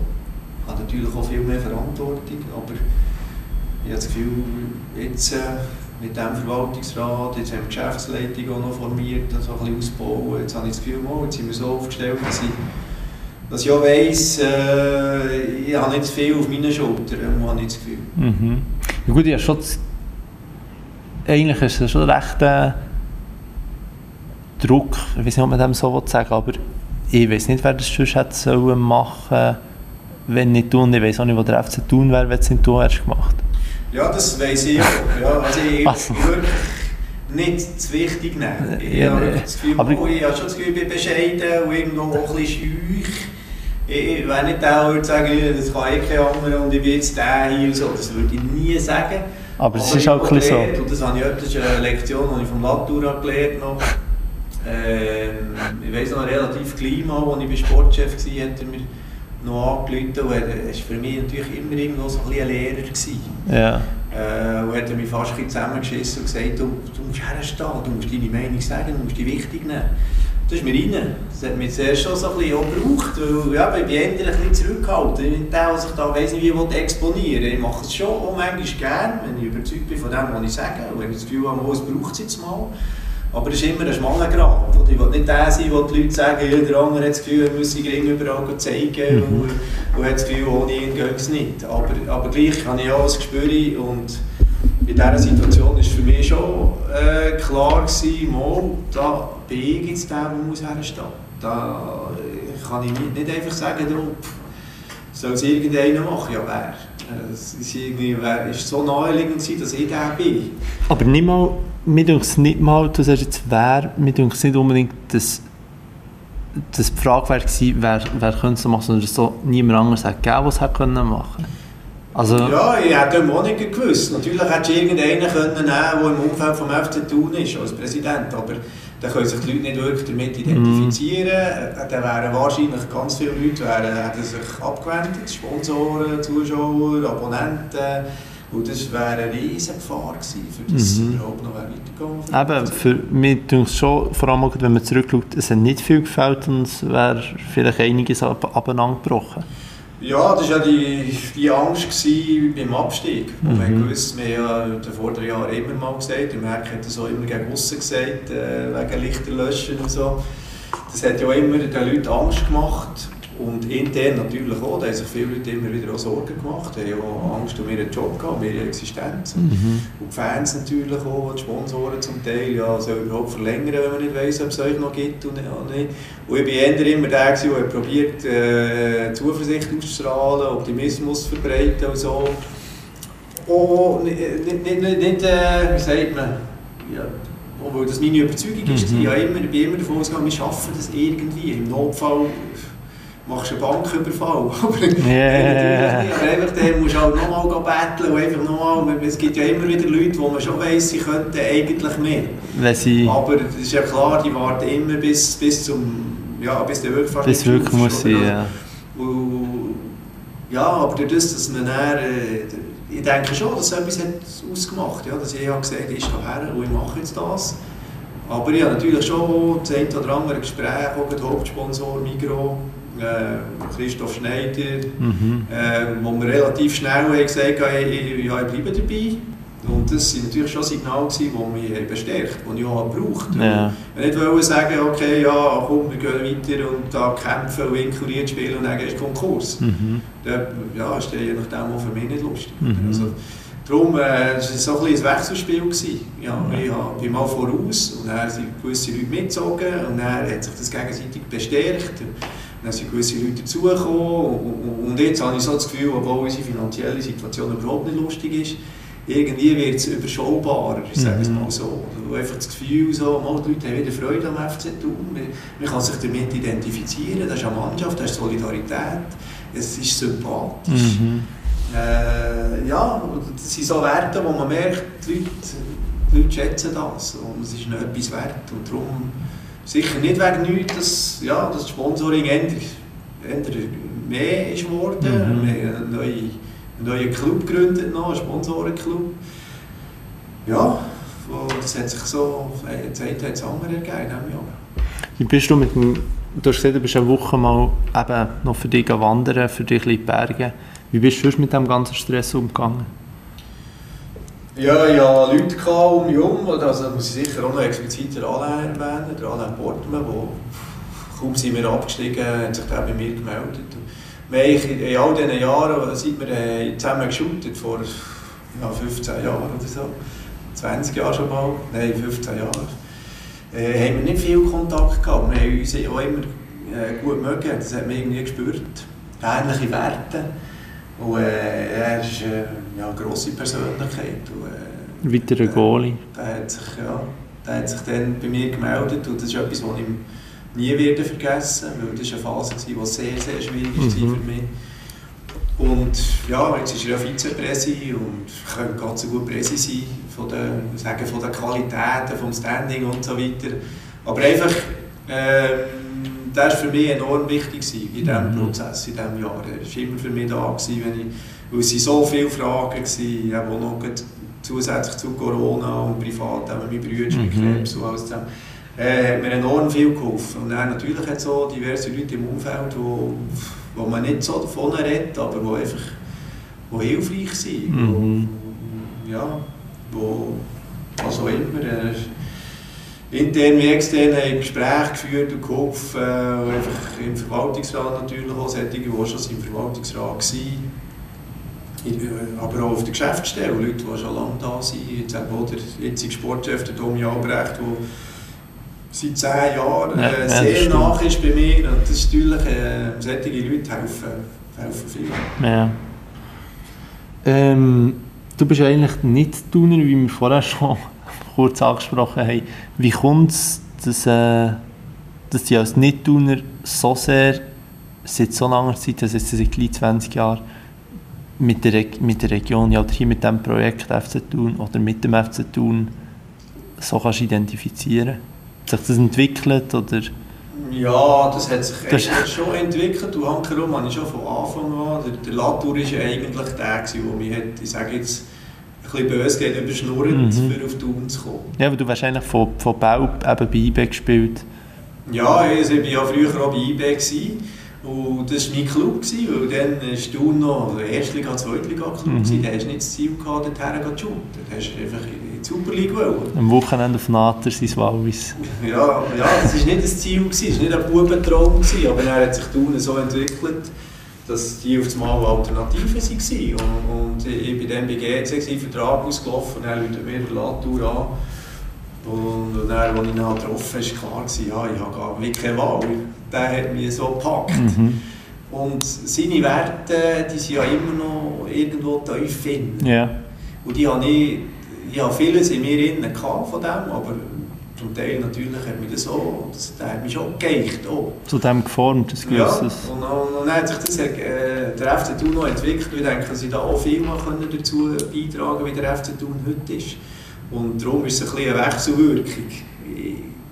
Ich habe natürlich auch viel mehr Verantwortung, aber ich habe das Gefühl, jetzt äh, mit dem Verwaltungsrat, jetzt haben wir die Geschäftsleitung auch noch formiert, das ein bisschen ausbauen. Jetzt habe ich das Gefühl, oh, jetzt sind wir so aufgestellt, dass ich dass ich auch weiss, äh, ich habe nicht zu viel auf meinen Schultern, habe ich das Gefühl. Mhm. Ja gut, ja, schon eigentlich ist es schon recht äh, Druck, ich weiß nicht, ob man dem so sagen aber ich weiß nicht, wer das sonst hätte sollen machen wenn nicht du und ich weiß auch nicht, wo der FC tun wäre, wenn es nicht du hättest gemacht. Ja, das weiß ich auch. Ja, also ich, [LAUGHS] also. würde nicht zu wichtig nehmen. Ich ja, habe das Gefühl, aber oh, ich habe schon das Gefühl, ich bin bescheiden und irgendwo auch ein bisschen schüch ich, wenn ich der würde sagen, das kann ich kein anderer und ich bin jetzt der hier und so, das würde ich nie sagen. Aber es ist auch ein so. Und das, habe ich, das ist eine Lektion, die ich vom Latura gelernt habe. Ähm, ich weiß noch, relativ klein mal, als ich bei Sportchef war, hat er mir noch angerufen und er war für mich natürlich immer irgendwo so ein, ein Lehrer. Gewesen. Ja. Äh, und hat mich fast ein zusammengeschissen und gesagt, du, du musst herstehen, du musst deine Meinung sagen, du musst die wichtig nehmen. Das ist mir rein. Das hat mich zuerst schon so ein bisschen gebraucht, weil ja, ich bin endlich ein bisschen zurückgehalten. Ich bin der, der sich da weiss nicht, wie exponieren will. Ich mache es schon auch manchmal gerne, wenn ich überzeugt bin von dem, was ich sage. Und wenn ich das Gefühl habe, es braucht es jetzt mal. Aber es ist immer ein schmaler Grad. Ich will nicht der sein, wo die Leute sagen, ja, der andere hat das Gefühl, er muss sich überall zeigen mhm. und, und hat das Gefühl, ohne ihn geht es nicht. Aber, aber gleich habe ich auch ein Gespür und in dieser Situation war für mich schon äh, klar, gewesen, mal, da bin ich jetzt der, der muss herstehen muss. Da kann ich nicht, nicht einfach sagen, soll es irgendeiner machen, ja wer. Es ist, irgendwie, ist so naheliegend, dass ich der bin. Aber nicht mal mir denkt es nicht mal, du sagst jetzt wer, mir denkt es nicht unbedingt, dass das die Frage wäre gewesen, wer, wer könnte es machen, sondern so niemand anderes hat gegeben, was es hätte machen also, Ja, ich hätte auch nicht gewusst. Natürlich hätte irgendeinen können nehmen der im Umfeld vom FC Thun ist, als Präsident, aber da können sich die Leute nicht wirklich damit identifizieren. Mm. Da wären wahrscheinlich ganz viele Leute wären, hätten sich abgewendet, Sponsoren, Zuschauer, Abonnenten, und das wäre eine riesige Gefahr gewesen, für das mhm. überhaupt noch weitergegangen Eben, für mich denke ich schon, vor allem wenn man zurückschaut, es hat nicht viel gefällt und es wäre vielleicht einiges ab abeinandergebrochen. Ja, das war ja die, die Angst beim Abstieg. Mhm. Wir haben gewusst, wir haben ja vor drei Jahren immer mal gesagt, der Merck hat das auch immer gegen aussen gesagt, äh, wegen Lichterlöschen und so. Das hat ja immer den Leuten Angst gemacht. Und intern natürlich auch, da haben sich viele Leute immer wieder auch Sorgen gemacht, haben auch Angst um ihren Job gehabt, um ihre Existenz. Mhm. Und die Fans natürlich auch, die Sponsoren zum Teil, ja, soll überhaupt verlängern, wenn man nicht weiss, ob es euch noch gibt oder nicht. Und ich war immer der, der probiert, äh, Zuversicht auszustrahlen, Optimismus zu verbreiten und so. Und nicht, nicht, nicht, nicht äh, wie sagt man, ja, obwohl das meine Überzeugung ist, mhm. ich, immer, ich bin immer davon ausgegangen, wir schaffen das irgendwie. Im Notfall machst einen Banküberfall. [LAUGHS] aber yeah. einfach dann musst du halt nochmal betteln und einfach nochmal, es gibt ja immer wieder Leute, wo man schon weiss, sie könnten eigentlich mehr. Sie aber es ist ja klar, die warten immer bis, bis zum, ja, bis der wirklich fast Bis wirklich muss sie, ja. Und, ja, aber durch das, dass man dann, äh, ich denke schon, dass etwas hat ausgemacht ja, dass ich habe gesagt ich stehe her und ich mache jetzt das. Aber ich habe natürlich schon das ein oder andere Gespräch, auch der Hauptsponsor Migros, Christoph Schneider, mhm. äh, wo wir relativ schnell gesagt haben, ja, ich bleibe dabei. Und das waren natürlich schon Signale, die mich bestärkt haben, die ich auch gebraucht habe. Ja. Ich wollte nicht sagen, okay, ja, komm, wir gehen weiter und da kämpfen und inkuriert spielen und dann gehst du Konkurs. Mhm. Das ja, ist je nachdem auch für mich nicht lustig. Mhm. Also, darum war äh, es so ein, ein Wechselspiel. Gewesen. Ja, ich bin mal voraus und dann sind gewisse Leute mitgezogen und dann hat sich das gegenseitig bestärkt. Dann sind gewisse Leute dazugekommen und jetzt habe ich so das Gefühl, obwohl unsere finanzielle Situation überhaupt nicht lustig ist, irgendwie wird es überschaubarer, ich sage es mhm. mal so. Also einfach das Gefühl, so, mal, die Leute haben wieder Freude am FC Thun, man kann sich damit identifizieren, das ist eine Mannschaft, das ist Solidarität, es ist sympathisch. Mhm. Äh, ja, das sind so Werte, wo man merkt, die Leute, die Leute schätzen das und es ist nicht etwas wert und darum Sicher nicht wegen nichts, dass, ja, das Sponsoring eher, mehr ist geworden. Mhm. Wir haben einen neuen, einen neuen Club gegründet, noch, einen Sponsorenclub. Ja, das hat sich so, Zeit hat es andere ergeben in Jahr. Wie bist du mit dem, du hast gesehen, du bist eine Woche mal eben noch für dich wandern, für dich in die Berge. Wie bist du mit dem ganzen Stress umgegangen? Ja, ja, Leute um mich herum, also muss ich sicher auch noch explizit den Alain erwähnen, der Alain Portman, wo kaum sind wir abgestiegen, hat sich der bei mir gemeldet. Haben in all diesen Jahren, seit wir äh, zusammen geshootet, vor ja, 15 Jahren oder so, 20 Jahre schon mal, nein, 15 Jahre, äh, haben wir nicht viel Kontakt gehabt. Wir haben uns auch immer äh, gut mögen, das hat man irgendwie gespürt. Ähnliche Werte. Und äh, er ist äh, ja, grosse Persönlichkeit. Und, äh, Weiterer Goalie. Der, hat sich, ja, der hat sich dann bei mir gemeldet und das ist etwas, was ich nie werde vergessen weil das war eine Phase, die sehr, sehr schwierig war mhm. für mich. Und ja, jetzt ist er ja Vizepräsi und könnte ganz so gut Präsi sein, von den, sagen, von den Qualitäten, vom Standing und so weiter. Aber einfach, ähm, das war für mich enorm wichtig in diesem mhm. Prozess, in diesem Jahr. Er war immer für mich da, gewesen, wenn ich weil es so viele Fragen waren, auch noch zusätzlich zu Corona und privat, auch mein Bruder mit Mhm. Krebs und alles zusammen, äh, hat mir enorm viel geholfen. Und dann natürlich hat es auch diverse Leute im Umfeld, wo, wo man nicht so davon redet, aber die einfach wo hilfreich sind. Mhm. Wo, ja, wo, was auch immer. Äh, intern wie extern haben Gespräche geführt und geholfen. Äh, und einfach im Verwaltungsrat natürlich auch solche, die schon im Verwaltungsrat waren. Äh, Aber auch auf der Geschäftsstelle, Leute, die schon lange da sind. Jetzt eben auch der jetzige Sportchef, der Domi Albrecht, der seit zehn Jahren Ja, äh, ja, das sehr nach ist bei mir. Und das ist natürlich, äh, solche Leute helfen, helfen viel. Ja. Ähm, du bist eigentlich nicht Tuner, wie wir vorher schon [LAUGHS] kurz angesprochen haben. Wie kommt es, dass, äh, dass du als Nicht-Tuner so sehr, seit so langer Zeit, also jetzt seit gleich 20 Jahren, mit der, mit der Region, ja, oder hier mit dem Projekt FC Thun oder mit dem FC Thun so kannst identifizieren? Hat sich das entwickelt oder? Ja, das hat sich Das- eigentlich schon entwickelt. Und Hankerum habe ich schon von Anfang an. Der, der Latour war ja eigentlich der, der mich hat, ich sage jetzt, ein bisschen böse geht, überschnurrt, Mhm. für auf Thun zu kommen. Ja, aber du eigentlich von, von Baub eben bei IB gespielt. Ja, ich war ja früher auch bei IB. Gewesen. Und das war mein Club, gewesen, weil dann war Thun noch der Erstliga-, Zweitliga-Club. Mhm. Da hast du nicht das Ziel gehabt, dorthin zu shooten. Da hast du einfach in die Superliga wollen. Am Wochenende auf Nater sein Wallis. [LAUGHS] Ja, ja, das war nicht das Ziel, gewesen, es war nicht ein Bubentraum, gewesen, aber dann hat sich Thun so entwickelt, dass die auf einmal Alternativen waren. Und, und ich war dann bei GC, Vertrag ausgelaufen, und dann läutet mir der Latour an. Und, und dann, als ich ihn getroffen habe, war klar, ja, ich habe gar keine Wahl. Der hat mich so gepackt. Mhm. Und seine Werte, die sind ja immer noch irgendwo tief drin. Ja. Und die habe ich, ich habe vieles in mir innen gehabt von dem, aber zum Teil natürlich hat mich das auch, das, der hat mich schon geeicht auch. Zu dem geformt, Ja, gewisses. und, und, und dann hat sich das, äh, der FC Thun noch entwickelt. Ich denke, dass ich da auch viel mal können dazu beitragen wie der FC Thun heute ist. Und darum ist es ein bisschen eine Wechselwirkung.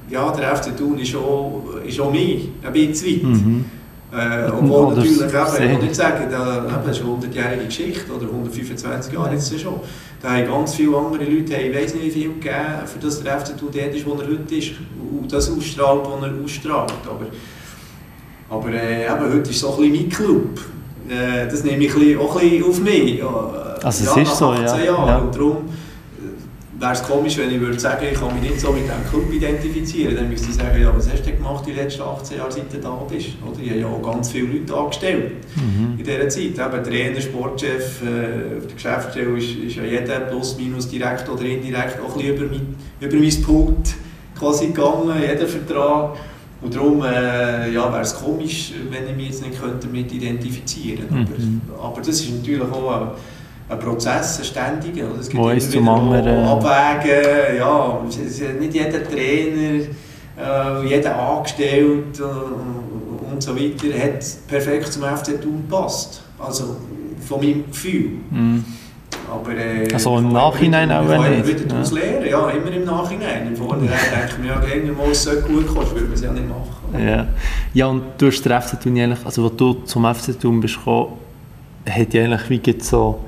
Ja, der FC Thun ist auch, ist auch mir, ein bisschen weit. Mhm. Äh, obwohl Oh, das natürlich, eben, ich will nicht sagen, da, eben, das ist eine 100-jährige Geschichte oder 125 Jahre jetzt schon. Da haben ganz viele andere Leute, haben, ich weiß nicht wie viel gegeben, für das der FC Thun dort ist, wo er heute ist und das ausstrahlt, was er ausstrahlt. Aber, aber äh, eben, heute ist so ein bisschen mein Club. Äh, das nehme ich auch ein bisschen auf mich. Ja, Also es ist so, 18 ja. Jahren. Ja. Und darum wäre es komisch, wenn ich würde sagen, ich kann mich nicht so mit diesem Club identifizieren. Dann müsste ich sagen, ja, was hast du gemacht die letzten 18 Jahre, seit du da bist? Oder? Ich habe ja auch ganz viele Leute angestellt Mhm. in dieser Zeit. Eben Trainer, Sportchef, äh, auf der Geschäftsstelle ist, ist ja jeder plus minus direkt oder indirekt auch ein bisschen über mein, über mein Pult quasi gegangen, jeder Vertrag. Und darum äh, ja, wäre es komisch, wenn ich mich jetzt nicht könnte damit identifizieren könnte. Mhm. Aber, aber das ist natürlich auch ein, ein Prozess, ein ständiger. oder? Es gibt Wo immer wieder anderen. Abwägen, ja, nicht jeder Trainer, äh, jeder Angestellte äh, und so weiter hat perfekt zum FC Thun gepasst. Also von meinem Gefühl. Mhm. Aber, äh, Also im Nachhinein auch nicht, wieder daraus ja. lernen, ja, immer im Nachhinein. Im Vorhinein denke ich mir, ja, irgendwann mal, es sollte gut kommen, würde man es ja nicht machen. Ja. ja, und du hast den FC Thun eigentlich, also als du zum FC Thun bist gekommen, hat ja eigentlich wie so,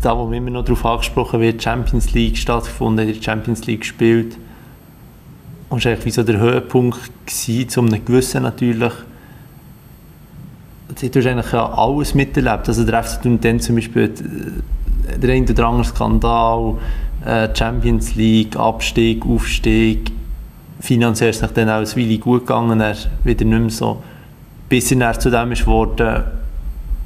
da wo immer noch darauf angesprochen wird, Champions League stattgefunden, die Champions League gespielt. Und es war eigentlich so der Höhepunkt gewesen, zu einem gewissen natürlich, du hast eigentlich alles miterlebt. Also der FC dann zum Beispiel äh, der eine oder andere Skandal, äh, Champions League, Abstieg, Aufstieg, finanziell ist es dann auch Weile gut gegangen, er wieder nicht mehr so, bis er zu dem ist geworden,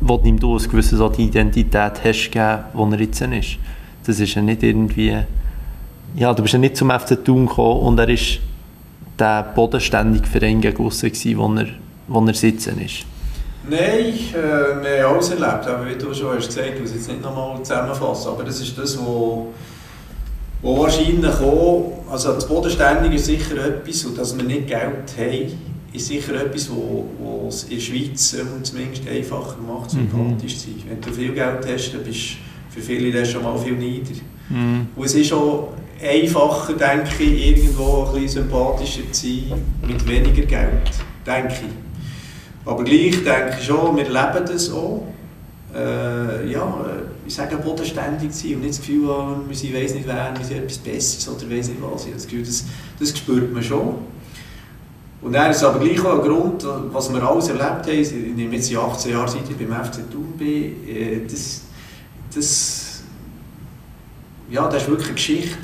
du ihm du eine gewisse die Identität hast gegeben, wo er jetzt ist. Das ist ja nicht irgendwie, ja, du bist ja nicht zum FC Thun gekommen und er ist der bodenständige Verein gegen wo er, wo er sitzen ist. Nein, äh, wir haben alles erlebt, aber wie du schon hast gesagt, ich muss jetzt nicht nochmal zusammenfassen, aber das ist das, wo, wo wahrscheinlich auch, also das Bodenständige ist sicher etwas, und dass wir nicht Geld haben, ist sicher etwas, wo es in der Schweiz zumindest einfacher macht, Mhm. sympathisch zu sein. Wenn du viel Geld hast, dann bist du für viele das schon mal viel nieder. Mhm. Und es ist auch einfacher, denke ich, irgendwo ein bisschen sympathischer zu sein mit weniger Geld, denke ich. Aber gleich denke ich schon, wir leben das auch. äh, ja, ich sage bodenständig sein und nicht das Gefühl haben, wir sind weiss nicht wer, wir sind etwas Besseres oder weiss nicht was. Ich das Gefühl, das, das spürt man schon. Und dann ist aber gleich auch ein Grund, was wir alles erlebt haben, ich nehme jetzt die 18 Jahre seit ich beim FC Thun bin, äh, das, das, ja, das ist wirklich eine Geschichte.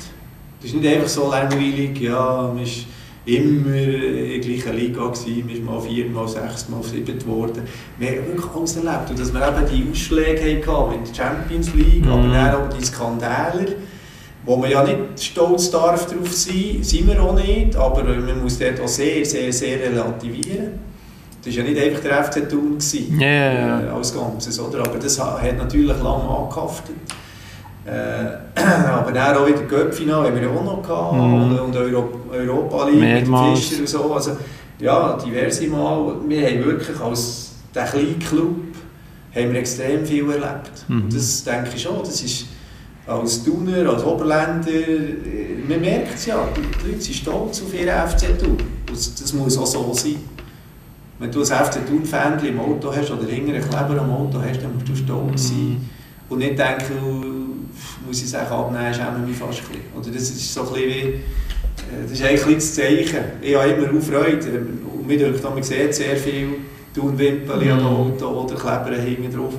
Das ist nicht einfach so langweilig, ja, man ist immer in der gleichen Liga gewesen, man ist mal vier, mal sechs, mal sieben geworden. Wir haben wirklich alles erlebt und dass wir eben die Ausschläge hatten mit der Champions League, mhm. aber dann auch die Skandale, wo man ja nicht stolz darf darauf sein, sind wir auch nicht, aber man muss dort auch sehr, sehr, sehr relativieren. Das war ja nicht einfach der FC Thun yeah, yeah. Äh, als Ganzes, oder? aber das hat natürlich lange angehaftet. Äh, [CLEARS THROAT] aber dann auch wieder Göppfinale haben wir auch noch gehabt mm. und, und Euro, Europa League Mehrmals. mit Fischer und so. Also, ja, diverse Mal. Wir haben wirklich als der kleine Club haben wir extrem viel erlebt. Und das denke ich schon, das ist als Thuner, als Oberländer, äh, man merkt es ja, die Leute sind stolz auf ihren FC Thun. Das muss auch so sein. Wenn du ein FC Thun-Fan im Auto hast oder hinter einen Kleber am Auto hast, dann musst du stolz sein. Mm. Und nicht denken, muss ich sagen, abnehmen, schämen mich fast ein bisschen. Oder das ist so ein bisschen wie, äh, das ist eigentlich das Zeichen. Ich habe immer auch Freude. Und mir denkt, man sieht sehr viel Thun-Wimpel an Auto oder Kleber hinten drauf.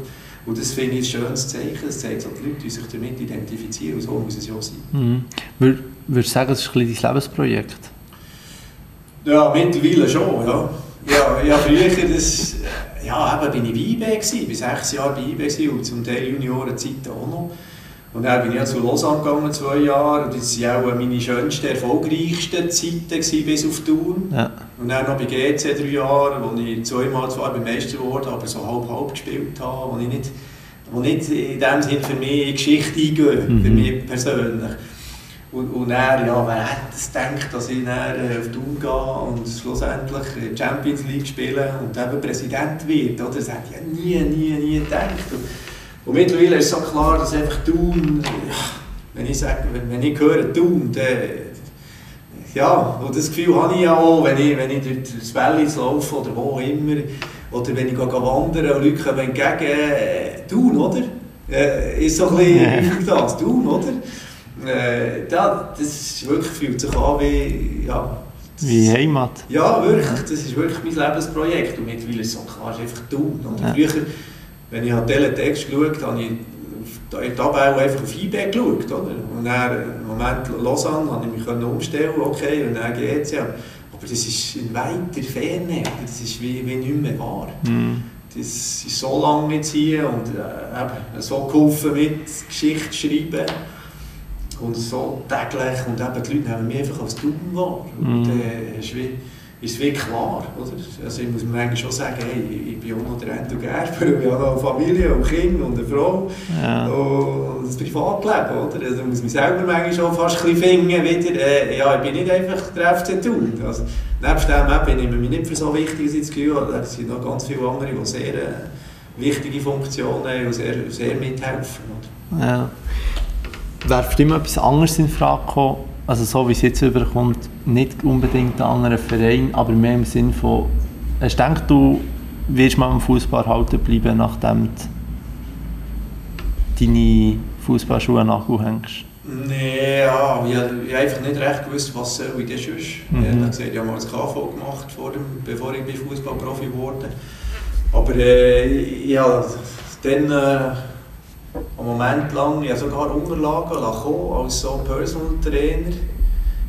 Und das finde ich ein schönes Zeichen. Das zeigt, dass die Leute sich damit identifizieren und so muss es ja sein. Mhm. Würdest du sagen, das ist ein dein Lebensprojekt? Ja, mittlerweile schon, ja. Ja, ja früher das, ja, eben bin ich bei IB ich war sechs Jahre bei IB und zum Teil Juniorenzeit auch noch. Und dann bin ich zu Lausanne gegangen, zwei Jahre. Und das waren auch meine schönsten, erfolgreichsten Zeiten bis auf Thun. Ja. Und dann noch bei GC drei Jahre, wo ich zweimal zwar beim Meister wurde, aber so halb-halb gespielt habe, wo ich nicht, wo nicht in dem Sinne für mich in Geschichte eingehe, mhm. für mich persönlich. Und, und dann, ja, wer hätte es gedacht, dass ich dann äh, auf Thun gehe und schlussendlich Champions League spiele und eben Präsident wird, oder? Das hätte ich ja nie, nie, nie gedacht. Und, und mittlerweile ist so klar, dass einfach Thun, wenn ich sage, wenn, wenn ich höre Thun, dann, ja, und das Gefühl habe ich ja auch, wenn ich, wenn ich durch das Wallis laufe oder wo immer, oder wenn ich gehe wandern und Leute kommen entgegen, äh, Thun, oder? Äh, ist so ein bisschen [LAUGHS] das, Thun, oder? Äh, ja, das wirklich, fühlt sich an wie, ja, wie Heimat. Ja, wirklich, das ist wirklich mein Lebensprojekt und mittlerweile ist es so klar, es ist einfach. Und ja. früher, wenn ich Teletext geschaut habe, ich der Tabelle einfach auf eBay geschaut. Oder? Und dann, im Moment Lausanne, habe ich mich umstellen okay, und dann geht es ja. Aber das ist in weiter Ferne, das ist wie, wie nicht mehr wahr. Mm. Das ist so lange jetzt hier und äh, so geholfen mit Geschichte schreiben und so täglich und eben die Leute nehmen mich einfach als dumm wahr. Und, äh, ist wirklich klar. Oder? Also ich muss mir eigentlich schon sagen, hey, ich bin auch noch der Endo Gerber, ich habe noch eine Familie und Kind und eine Frau ja. und das Privatleben. Oder? Also muss mich selber manchmal schon fast ein bisschen finden, wieder, äh, ja, ich bin nicht einfach der FC Thun. Also, nebst dem bin ich mir nicht für so wichtig, dass ich das Gefühl habe, es sind noch ganz viele andere, die sehr äh, wichtige Funktionen haben und sehr, sehr mithelfen. Oder? Ja. Wäre für dich etwas anderes in Frage gekommen, also so wie es jetzt überkommt, nicht unbedingt einen anderen Verein, aber mehr im Sinne von, ich denke, du wirst mal am Fußball halten bleiben, nachdem du deine Fußballschuhe nachhängst? Nein, ja, ich habe einfach nicht recht gewusst, was soll ich denn sonst. Mhm. Ich habe gesagt, ich habe mal das KV gemacht, vor dem, bevor ich Fußballprofi wurde. Aber äh, habe dann äh, Moment lang ja sogar Unterlagen kommen, als so Personal Trainer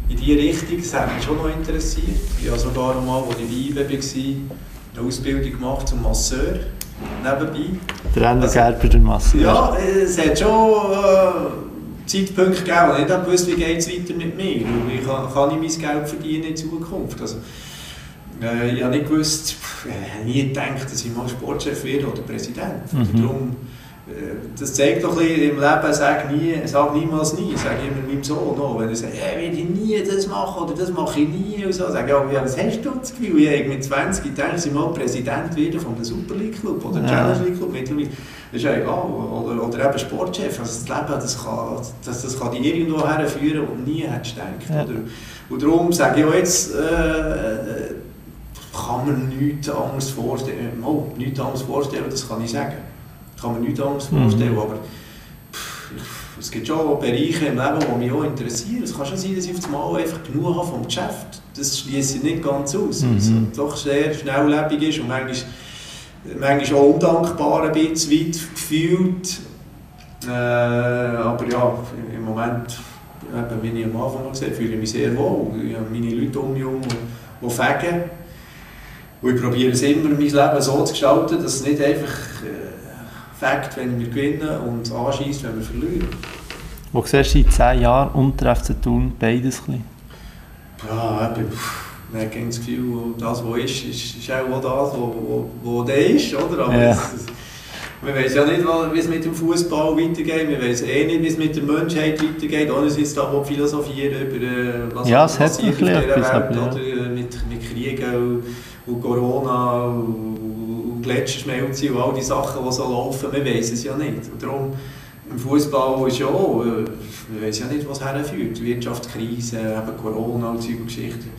in diese Richtung. Das hat mich schon noch interessiert. Ich habe sogar einmal, als ich bei IBE war, eine Ausbildung gemacht zum Masseur nebenbei. Der Ende Gerber, der Masseur. Ja, es hat schon äh, Zeitpunkte gegeben, und ich habe gewusst, wie geht es weiter mit mir. Wie kann, kann ich mein Geld verdienen in Zukunft? Also, äh, ich habe nicht gewusst, ich habe nie gedacht, dass ich mal Sportchef werde oder Präsident. Mhm. Darum, das zeigt doch ein bisschen im Leben, sag, nie, sag niemals nie, sage ich immer meinem Sohn noch. Wenn er sagt, hey, will ich nie das machen oder das mache ich nie und so, sage ich, ja, was hast du das Gefühl? Ich habe mit 20 gedacht, ich mal Präsident werden von der Super League Club oder ja. Challenge League Club mittlerweile. Das ist ja egal. Oder, oder eben Sportchef. Also das Leben, das kann, das, das kann dich irgendwo herführen, wo du nie hättest gedacht. Ja. Oder? Und darum sage ich auch jetzt, äh, äh, kann man nichts anderes vorstellen. Oh, nichts anderes vorstellen, das kann ich sagen. Kann mir nichts anderes vorstellen. Mhm. Aber pff, es gibt schon Bereiche im Leben, die mich auch interessieren. Es kann schon sein, dass ich auf das Mal einfach genug habe vom Geschäft. Das schließe ich nicht ganz aus. Mhm. Also, doch sehr schnelllebig ist und manchmal, manchmal auch undankbar ein bisschen weit gefühlt. Äh, aber ja, im Moment, eben, wie ich am Anfang noch gesagt fühle ich mich sehr wohl. Ich habe meine Leute um mich herum, die, die fegen. Und ich probiere es immer, mein Leben so zu gestalten, dass es nicht einfach fängt, wenn wir gewinnen und anschießt, wenn wir verlieren. Wo siehst du in zehn Jahren unter FC Thun beides? Ein ja, eben, man hat das Gefühl, das, was ist, ist, ist auch das, was da ist. Oder? Aber ja. das, wir wissen ja nicht, wie es mit dem Fußball weitergeht. Wir wissen eh nicht, wie es mit der Menschheit weitergeht. Ohne jetzt da philosophieren über äh, was ja, passiert auf dieser Welt. Oder äh, mit, mit Kriegen und, und Corona und, und Gletscherschmelze und all die Sachen, die so laufen. Wir wissen es ja nicht. Und darum, im Fußball ist ja auch, äh, wir wissen ja nicht, was herführt. Wirtschaftskrise, eben Corona und solche Geschichten.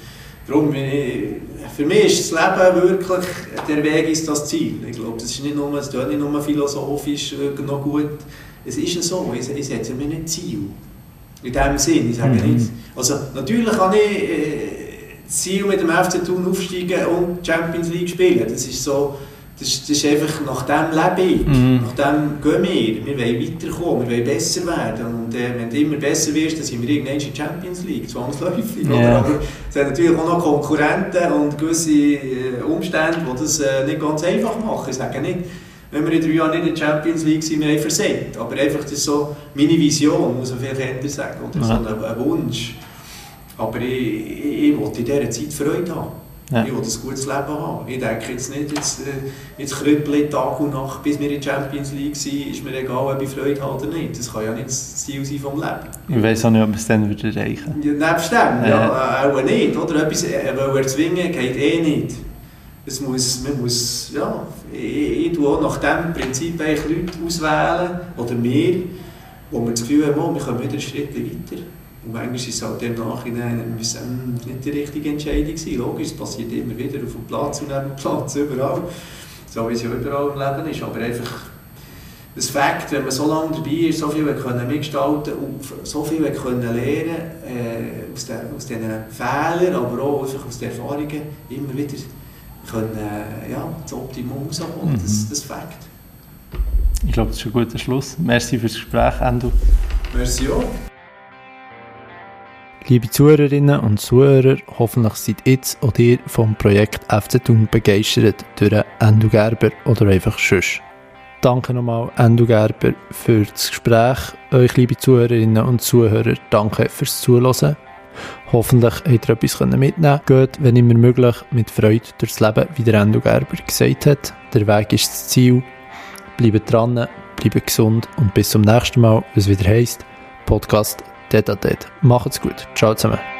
Darum, für mich ist das Leben wirklich, der Weg ist das Ziel. Ich glaube, das ist nicht nur, das nicht nur philosophisch äh, noch gut. Es ist ja so, ich, ich setze mir nicht Ziel. In dem Sinn, ich sage mhm. nicht, also natürlich kann ich äh, das Ziel mit dem FC Thun aufsteigen und Champions League spielen. Das ist so, das, das ist einfach, nach dem lebe ich, mhm. nach dem gehen wir. Wir wollen weiterkommen, wir wollen besser werden. Und äh, wenn du immer besser wirst, dann sind wir irgendwann in der Champions League, zwangsläufig. Yeah. Aber es sind natürlich auch noch Konkurrenten und gewisse äh, Umstände, die das äh, nicht ganz einfach machen. Ich sage nicht, wenn wir in drei Jahren nicht in der Champions League sind, wir haben versagt. Aber einfach, das ist so meine Vision, muss man vielleicht anders sagen, oder ja. so ein, ein Wunsch. Aber ich, ich, ich will in dieser Zeit Freude haben. Ja. Ich will ein gutes Leben haben. Ich denke jetzt nicht, jetzt, äh, jetzt krüppel Tag und Nacht, bis wir in der Champions League sind, ist mir egal, ob ich Freude habe oder nicht. Das kann ja nicht das Ziel sein vom Leben. Ich weiß auch nicht, ob es dann wieder erreichen. Ja, nebst dem, ja, ja auch nicht. Oder etwas äh, erzwingen geht eh nicht. Es muss, man muss, ja, ich, ich tue auch nach diesem Prinzip Leute auswählen, oder wir, wo wir das Gefühl haben, oh, wir kommen wieder einen Schritt weiter. Und manchmal ist es halt im Nachhinein nicht die richtige Entscheidung gewesen. Logisch, es passiert immer wieder auf dem Platz und neben dem Platz, überall. So wie es ja überall im Leben ist. Aber einfach das Fakt, wenn man so lange dabei ist, so viel können mitgestalten und so viel können lernen äh, aus, den, aus diesen Fehlern, aber auch einfach aus den Erfahrungen, immer wieder können, äh, ja, das Optimum rausholen. Mhm. Das, das Fakt. Ich glaube, das ist ein guter Schluss. Merci für das Gespräch, Endo. Merci auch. Liebe Zuhörerinnen und Zuhörer, hoffentlich seid jetzt auch ihr vom Projekt FC Thun begeistert durch Endo Gerber oder einfach Schüss. Danke nochmal, Endo Gerber, für das Gespräch. Euch, liebe Zuhörerinnen und Zuhörer, danke fürs Zuhören. Hoffentlich habt ihr etwas mitnehmen. Geht, wenn immer möglich, mit Freude durchs Leben, wie der Endo Gerber gesagt hat. Der Weg ist das Ziel. Bleibt dran, bleibt gesund und bis zum nächsten Mal, was wieder heisst, Podcast Tete a Tete. Macht's gut. Ciao zusammen.